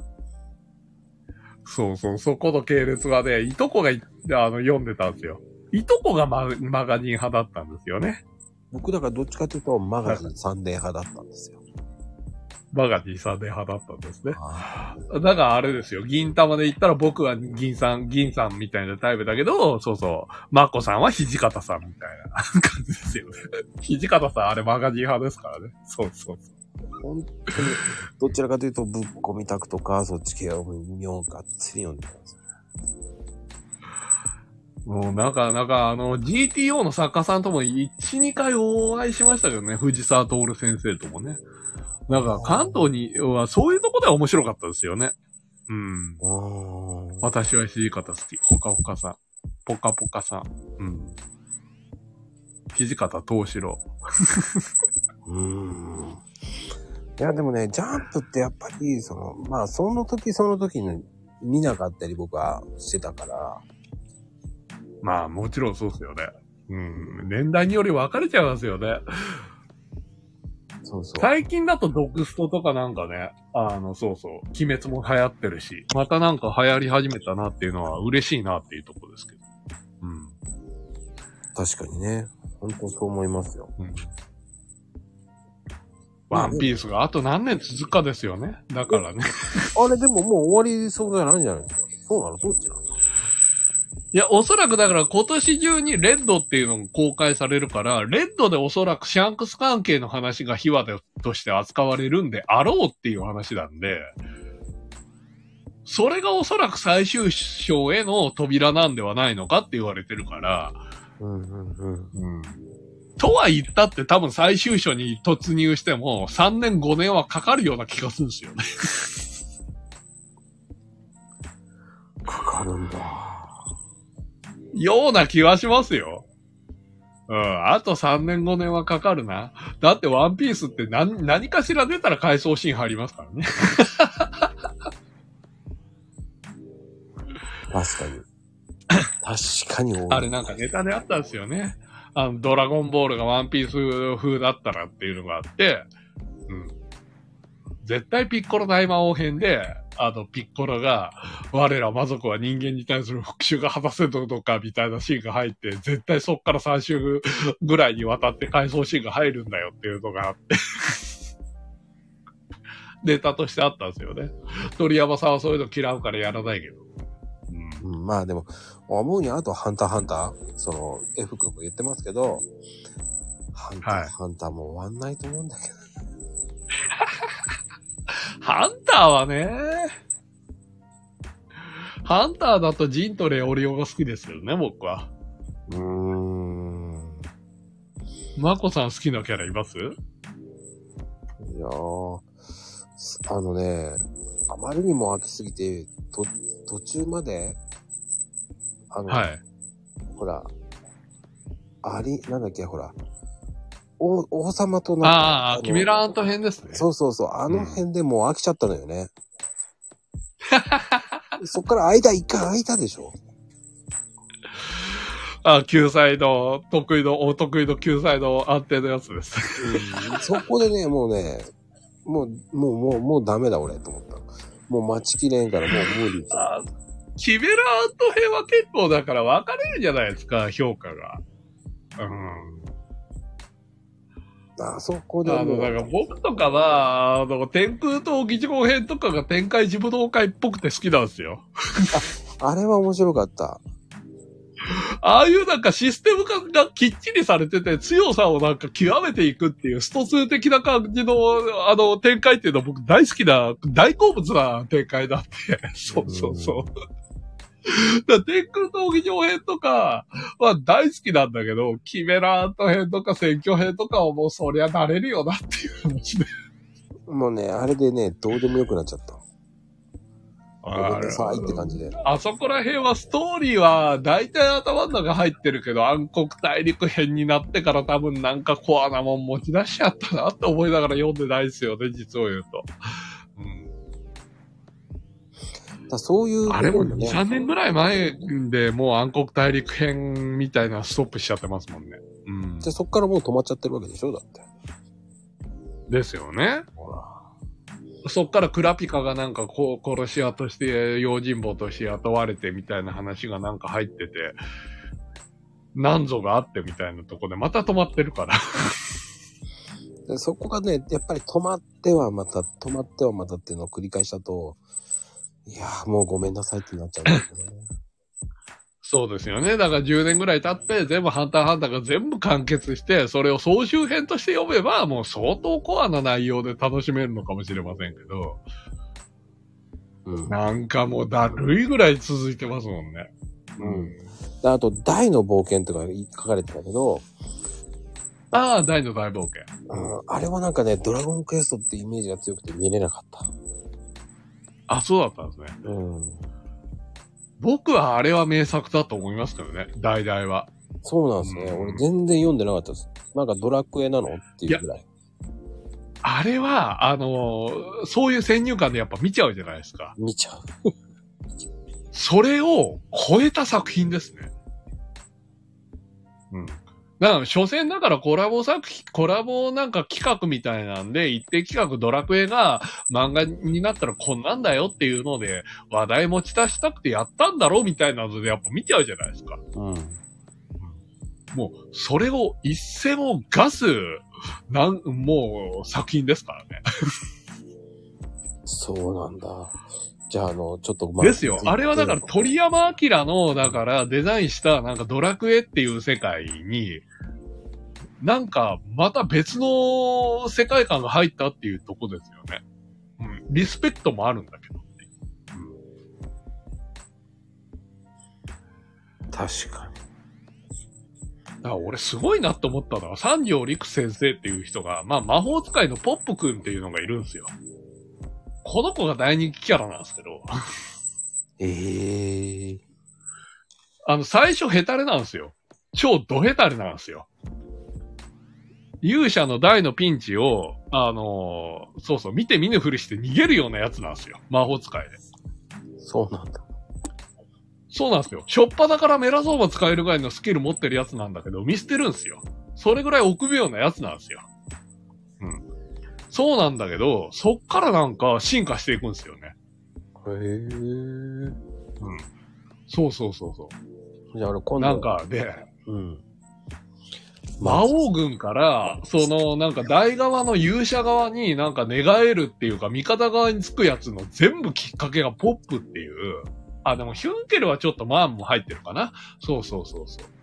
そうそう、そこの系列はね、いとこがいあの読んでたんですよ。いとこがママガジン派だったんですよね。僕だからどっちかというと、マガジンサンデー派だったんですよ。マガジンさんで派だったんですね。あだからあれですよ、銀玉で言ったら僕は銀さん、銀さんみたいなタイプだけど、そうそう、マコさんは土方さんみたいな感じですよね。土方さんあれマガジン派ですからね。そうそうそう。本当に、どちらかというと、ぶっ込みたくとか、そっち系を見ようがっつり読んでたんですよ。もうなんか、なんかあの、GTO の作家さんとも1、2回お会いしましたけどね。藤沢徹先生ともね。なんか関東にはそういうとこでは面白かったですよね。うん。私は土方好き。ほかほかさん。ぽかぽかさん。うん。土方東四郎。うーん。いや、でもね、ジャンプってやっぱり、その、まあ、その時その時に見なかったり僕はしてたから、まあもちろんそうですよね。うん。年代により分かれちゃいますよね。そうそう。最近だとドクストとかなんかね、あの、そうそう、鬼滅も流行ってるし、またなんか流行り始めたなっていうのは嬉しいなっていうところですけど。うん。確かにね。本当そう思いますよ。ワンピースがあと何年続くかですよね。だからね。あれでももう終わりそうじゃないんじゃないですか。そうなの？どっちなの？いや、おそらくだから今年中にレッドっていうのが公開されるから、レッドでおそらくシャンクス関係の話が秘話でとして扱われるんであろうっていう話なんで、それがおそらく最終章への扉なんではないのかって言われてるから、うんうんうん。うん。とは言ったって多分最終章に突入しても3年5年はかかるような気がするんですよね。かかるんだ。ような気はしますよ。うん。あと3年5年はかかるな。だってワンピースって何、何かしら出たら回想シーン入りますからね。確かに。確かに多い。あれなんかネタであったんですよね。あの、ドラゴンボールがワンピース風だったらっていうのがあって、うん。絶対ピッコロ大魔王編で、あの、ピッコロが、我ら魔族は人間に対する復讐が果たせるのかみたいなシーンが入って、絶対そっから3週ぐらいにわたって回想シーンが入るんだよっていうのがあって。ネタとしてあったんですよね。鳥山さんはそういうの嫌うからやらないけど。うん、まあでも、思うにあとハンターハンター、その、F 君も言ってますけど、ハンター、はいハンターも終わんないと思うんだけど。ハターはね、ハンターだとジンとレオリオが好きですけどね、僕は。うーん。マコさん好きなキャラいます？いやー、すあのね、あまりにも飽きすぎて、と、途中まで、あの、はい。ほら、あり、なんだっけ、ほら、王、王様となんかああ、のキメラアント編ですね。そうそうそう、あの辺でもう飽きちゃったのよね。そっから間一回空いたでしょ あ、救済の、得意の、お得意の救済の安定のやつです。うんそこでね、もうね、もう、もう、もう、もうダメだ俺と思った。もう待ちきれんからもう無理。あキメラアント編は結構だから分かれるじゃないですか、評価が。うん。あそこであの、だから僕とかは、あの、天空と議事語編とかが天界自武道会っぽくて好きなんですよ。あれは面白かった。ああいうなんかシステム化がきっちりされてて、強さをなんか極めていくっていうスト2的な感じの、あの、展開っていうのは僕大好きな、大好物な展開だって。そうそうそう。だ天空闘技場編とかは大好きなんだけど、キメラート編とか選挙編とかはもうそりゃなれるよなっていう話で。もうね、あれでね、どうでもよくなっちゃった。あなさいって感じで。あそこら辺はストーリーは大体頭の中入ってるけど暗黒大陸編になってから多分なんかコアなもん持ち出しちゃったなって思いながら読んでないですよね、実を言うと。うんだそういう、あれも2、3年ぐらい前でもう暗黒大陸編みたいなストップしちゃってますもんね。うんじゃ。あそっからもう止まっちゃってるわけでしょだって。ですよね。そっからクラピカがなんかこう殺し屋として、用心棒として雇われてみたいな話がなんか入ってて、何ぞがあってみたいなとこでまた止まってるから。でそこがね、やっぱり止まってはまた、止まってはまたっていうのを繰り返したと、いやーもうごめんなさいってなっちゃうんですよね。そうですよね。だから10年ぐらい経って、全部ハンターハンターが全部完結して、それを総集編として読めば、もう相当コアな内容で楽しめるのかもしれませんけど、うん。なんかもうだるいぐらい続いてますもんね。うん。であと、大の冒険とか書かれてたけど、ああ、大の大冒険。うん、あれはなんかね、ドラゴンクエストってイメージが強くて見れなかった。あ、そうだったんですね。うん。僕はあれは名作だと思いますけどね、大々は。そうなんですね。うん俺全然読んでなかったです。なんかドラクエなのっていうぐらい。あれは、あのーそういう先入観でやっぱ見ちゃうじゃないですか。見ちゃう。それを超えた作品ですね。うん。だから、所詮だからコラボ作品、コラボなんか企画みたいなんで、一定企画ドラクエが漫画になったらこんなんだよっていうので、話題持ち出したくてやったんだろうみたいなのでやっぱ見ちゃうじゃないですか。うん。もう、それを一斉もガス、なん、もう作品ですからね。そうなんだ。じゃあ、あの、ちょっと、まですよ。あれはだから鳥山明の、だからデザインしたなんかドラクエっていう世界に、なんかまた別の世界観が入ったっていうとこですよね。うん。リスペクトもあるんだけど。確かに。だから俺すごいなと思ったのは、三条陸先生っていう人が、まあ魔法使いのポップくんっていうのがいるんですよ。この子が大人気キャラなんですけど、ええあの、最初ヘタレなんですよ。超ドヘタレなんですよ。勇者の大のピンチを、あのーそうそう、見て見ぬふりして逃げるようなやつなんですよ。魔法使いで。そうなんだ。そうなんですよ。しょっぱだからメラゾーマ使えるぐらいのスキル持ってるやつなんだけど、見捨てるんですよ。それぐらい臆病なやつなんですよ。うん。そうなんだけど、そっからなんか進化していくんですよね。へえ。そうそうそうそじゃあ俺今う。度。なん、か、で、うん。魔王軍から、その、なんか大側の勇者側になんか寝返るっていうか、味方側につくやつの全部きっかけがポップっていう。あ、でもヒュンケルはちょっとマーンも入ってるかな。そうそうそうそう。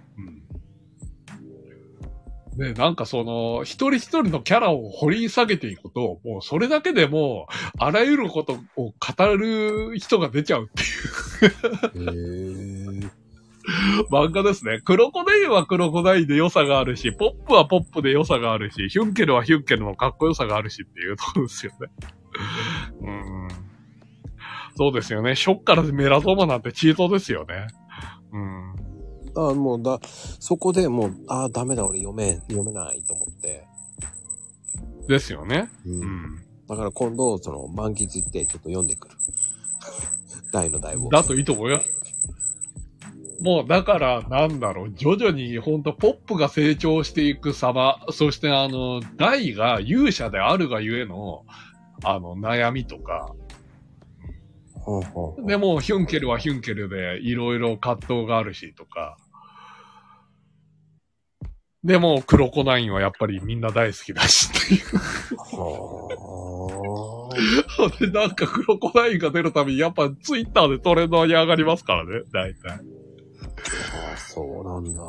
うん。で、なんかその、一人一人のキャラを掘り下げていくと、もうそれだけでもう、あらゆることを語る人が出ちゃうっていうへえ。漫画ですね。クロコダインはクロコダインで良さがあるし、ポップはポップで良さがあるし、ヒュンケルはヒュンケルのかっこよさがあるしっていうところですよね。うん。そうですよね。ショッからメラゾーマなんてチートですよね。うん。あもうだ、そこでもう、ああ、ダメだ、俺読め、読めないと思って。ですよね。う。うんん。だから今度、その、満喫行ってちょっと読んでくる。大の大を。だといいと思います。もう、だから、なんだろう、徐々に、ほんと、ポップが成長していく様、そして、あの、大が勇者であるがゆえの、あの、悩みとか、ほうほうでも、ヒュンケルはヒュンケルで、いろいろ葛藤があるし、とか。でも、クロコナインはやっぱりみんな大好きだしっていう。は で、なんかクロコナインが出るたびに、やっぱツイッターでトレンドに上がりますからね、大体。あ。あそうなんだ。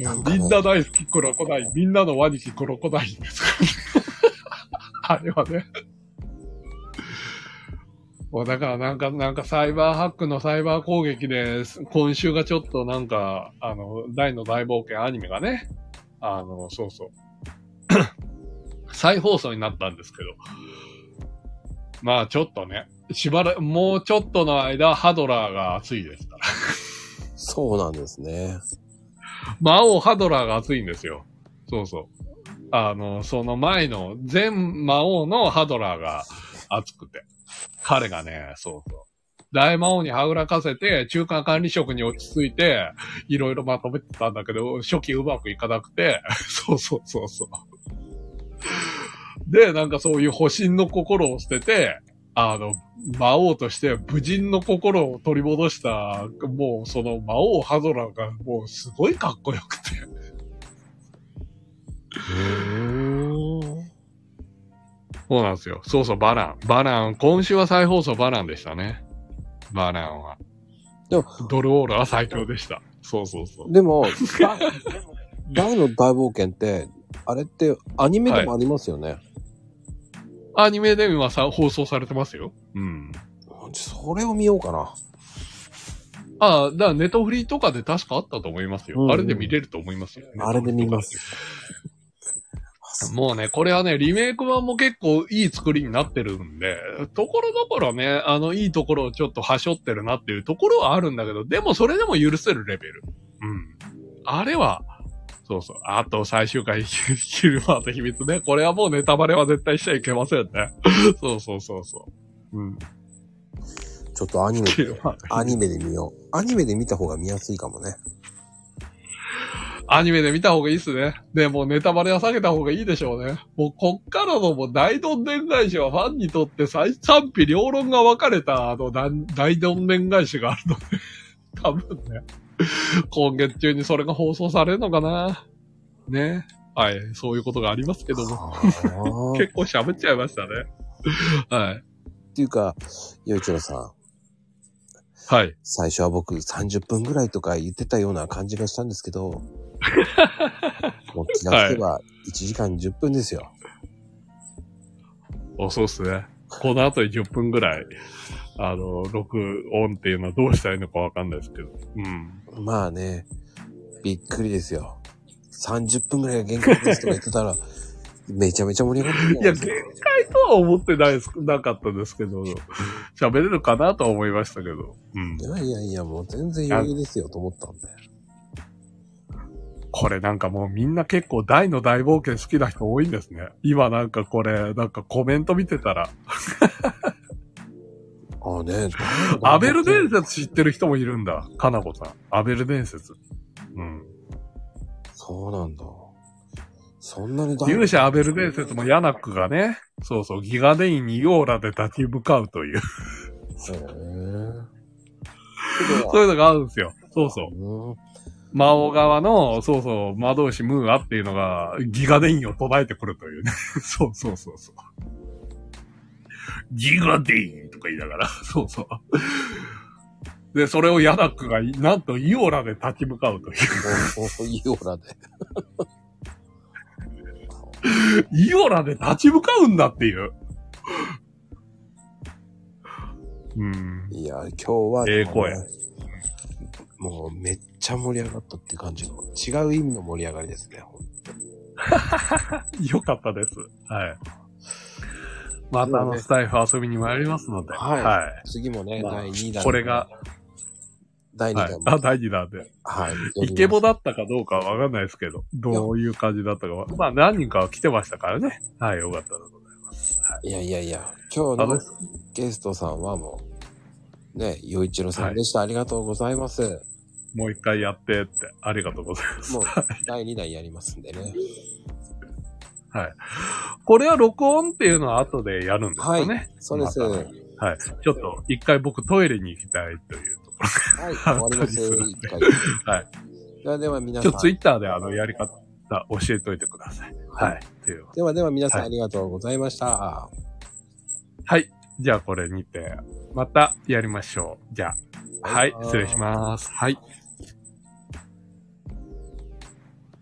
なんかみねんな大好きクロコダイン。みんなのワニキクロコダインですからね。あれはね。もうだからなんか、なんかサイバーハックのサイバー攻撃で、今週がちょっとなんか、あの、大の大冒険アニメがね、あの、そうそう。再放送になったんですけど。まあちょっとね、しばらく、もうちょっとの間、ハドラーが熱いですから。そうなんですね。魔王ハドラーが熱いんですよ。そうそう。あの、その前の全魔王のハドラーが熱くて。彼がね、そうそう。大魔王にはぐらかせて、中間管理職に落ち着いて、いろいろまとめてたんだけど、初期うまくいかなくて、そうそうそうそう。で、なんかそういう保身の心を捨てて、あの、魔王として武人の心を取り戻した、もうその魔王ハドラーがもうすごいかっこよくて。へーそうなんですよ。そうそう、バラン。バラン。今週は再放送バランでしたね。バランは。でも、ドルオールは最強でした。そうそうそう。でも、だ大 の大冒険って、あれってアニメでもありますよね。アニメで今さ放送されてますよ。うん。それを見ようかな。ああ、だからネットフリーとかで確かあったと思いますよ。うんうんあれで見れると思いますよ。あれで見ます。もうね、これはね、リメイク版も結構いい作りになってるんで、ところどころね、あの、いいところをちょっと端折ってるなっていうところはあるんだけど、でもそれでも許せるレベル。うん。あれは、そうそう。あと最終回、ヒルマーと秘密ね。これはもうネタバレは絶対しちゃいけませんね。そうそうそうそう。うん。ちょっとアニメアニメで見よう。アニメで見た方が見やすいかもね。アニメで見た方がいいっすね。でもネタバレは避けた方がいいでしょうね。もうこっからのもう大どんでん返しはファンにとって最賛否両論が分かれたあの大大どんでん返しがあるので、多分ね、今月中にそれが放送されるのかな。ね。はい、そういうことがありますけども。結構喋っちゃいましたね。はい。ていうか、よいちろさん、はい。最初は僕30分ぐらいとか言ってたような感じがしたんですけど、もう気がつけば1時間10分ですよ。おそうっすね。この後に10分ぐらい、あの、録音っていうのはどうしたらいいのかわかんないですけど。うん。まあね、びっくりですよ。30分ぐらいが限界ですとか言ってたら、めちゃめちゃ盛り上がってるいや、限。界とは思ってないなかったですけど、喋れるかなとは思いましたけど。うんい。やいやいや、もう全然余裕ですよと思ったんで。これなんかもうみんな結構大の大冒険好きな人多いんですね。今なんかこれ、なんかコメント見てたら。あね、アベル伝説知ってる人もいるんだ。かなこさん。アベル伝説。うん。そうなんだ。そんなに勇者アベル伝説もヤナックがね、そうそう、ギガデインにヨーラで立ち向かうという、へぇ そういうのがあるんですよ。そうそう。うん。魔王側の、そうそう、魔導士ムーアっていうのが、ギガデインを唱えてくるというね。そうそうそうそう。ギガデインとか言いながら、そうそう。で、それをヤナックが、なんとイオラで立ち向かうという。おおいいオーラで。イオラで立ち向かうんだっていう。うん。いや、今日は、ええ声もうめっちゃ盛り上がったって感じの、違う意味の盛り上がりですね。よかったです。はい。またあのスタイフ遊びに参りますので。はいはい。次もね、まあ第2弾。これが、、第2はい。あ、第2弾で。はい。イケボだったかどうかはわかんないですけど、どういう感じだったかは。まあ何人かは来てましたからね。はい、よかったでございます。はいいやいやいや、今日のゲストさんはもう、ね、洋一郎さんでした。ありがとうございます。もう一回やってって、ありがとうございます。もう、第2弾やりますんでね。はい。これは録音っていうのは後でやるんですかね。そうです。まはい。ちょっと一回僕トイレに行きたいというとこ終わります。あったりするんで一回。はい。ではでは皆ろ。ちさんょっと。ツイッターであのやり方教えておいてください。はい。というではでは皆さんはいありがとうございました。はい。じゃあこれにて、またやりましょう。じゃあ、はい。失礼します。はい。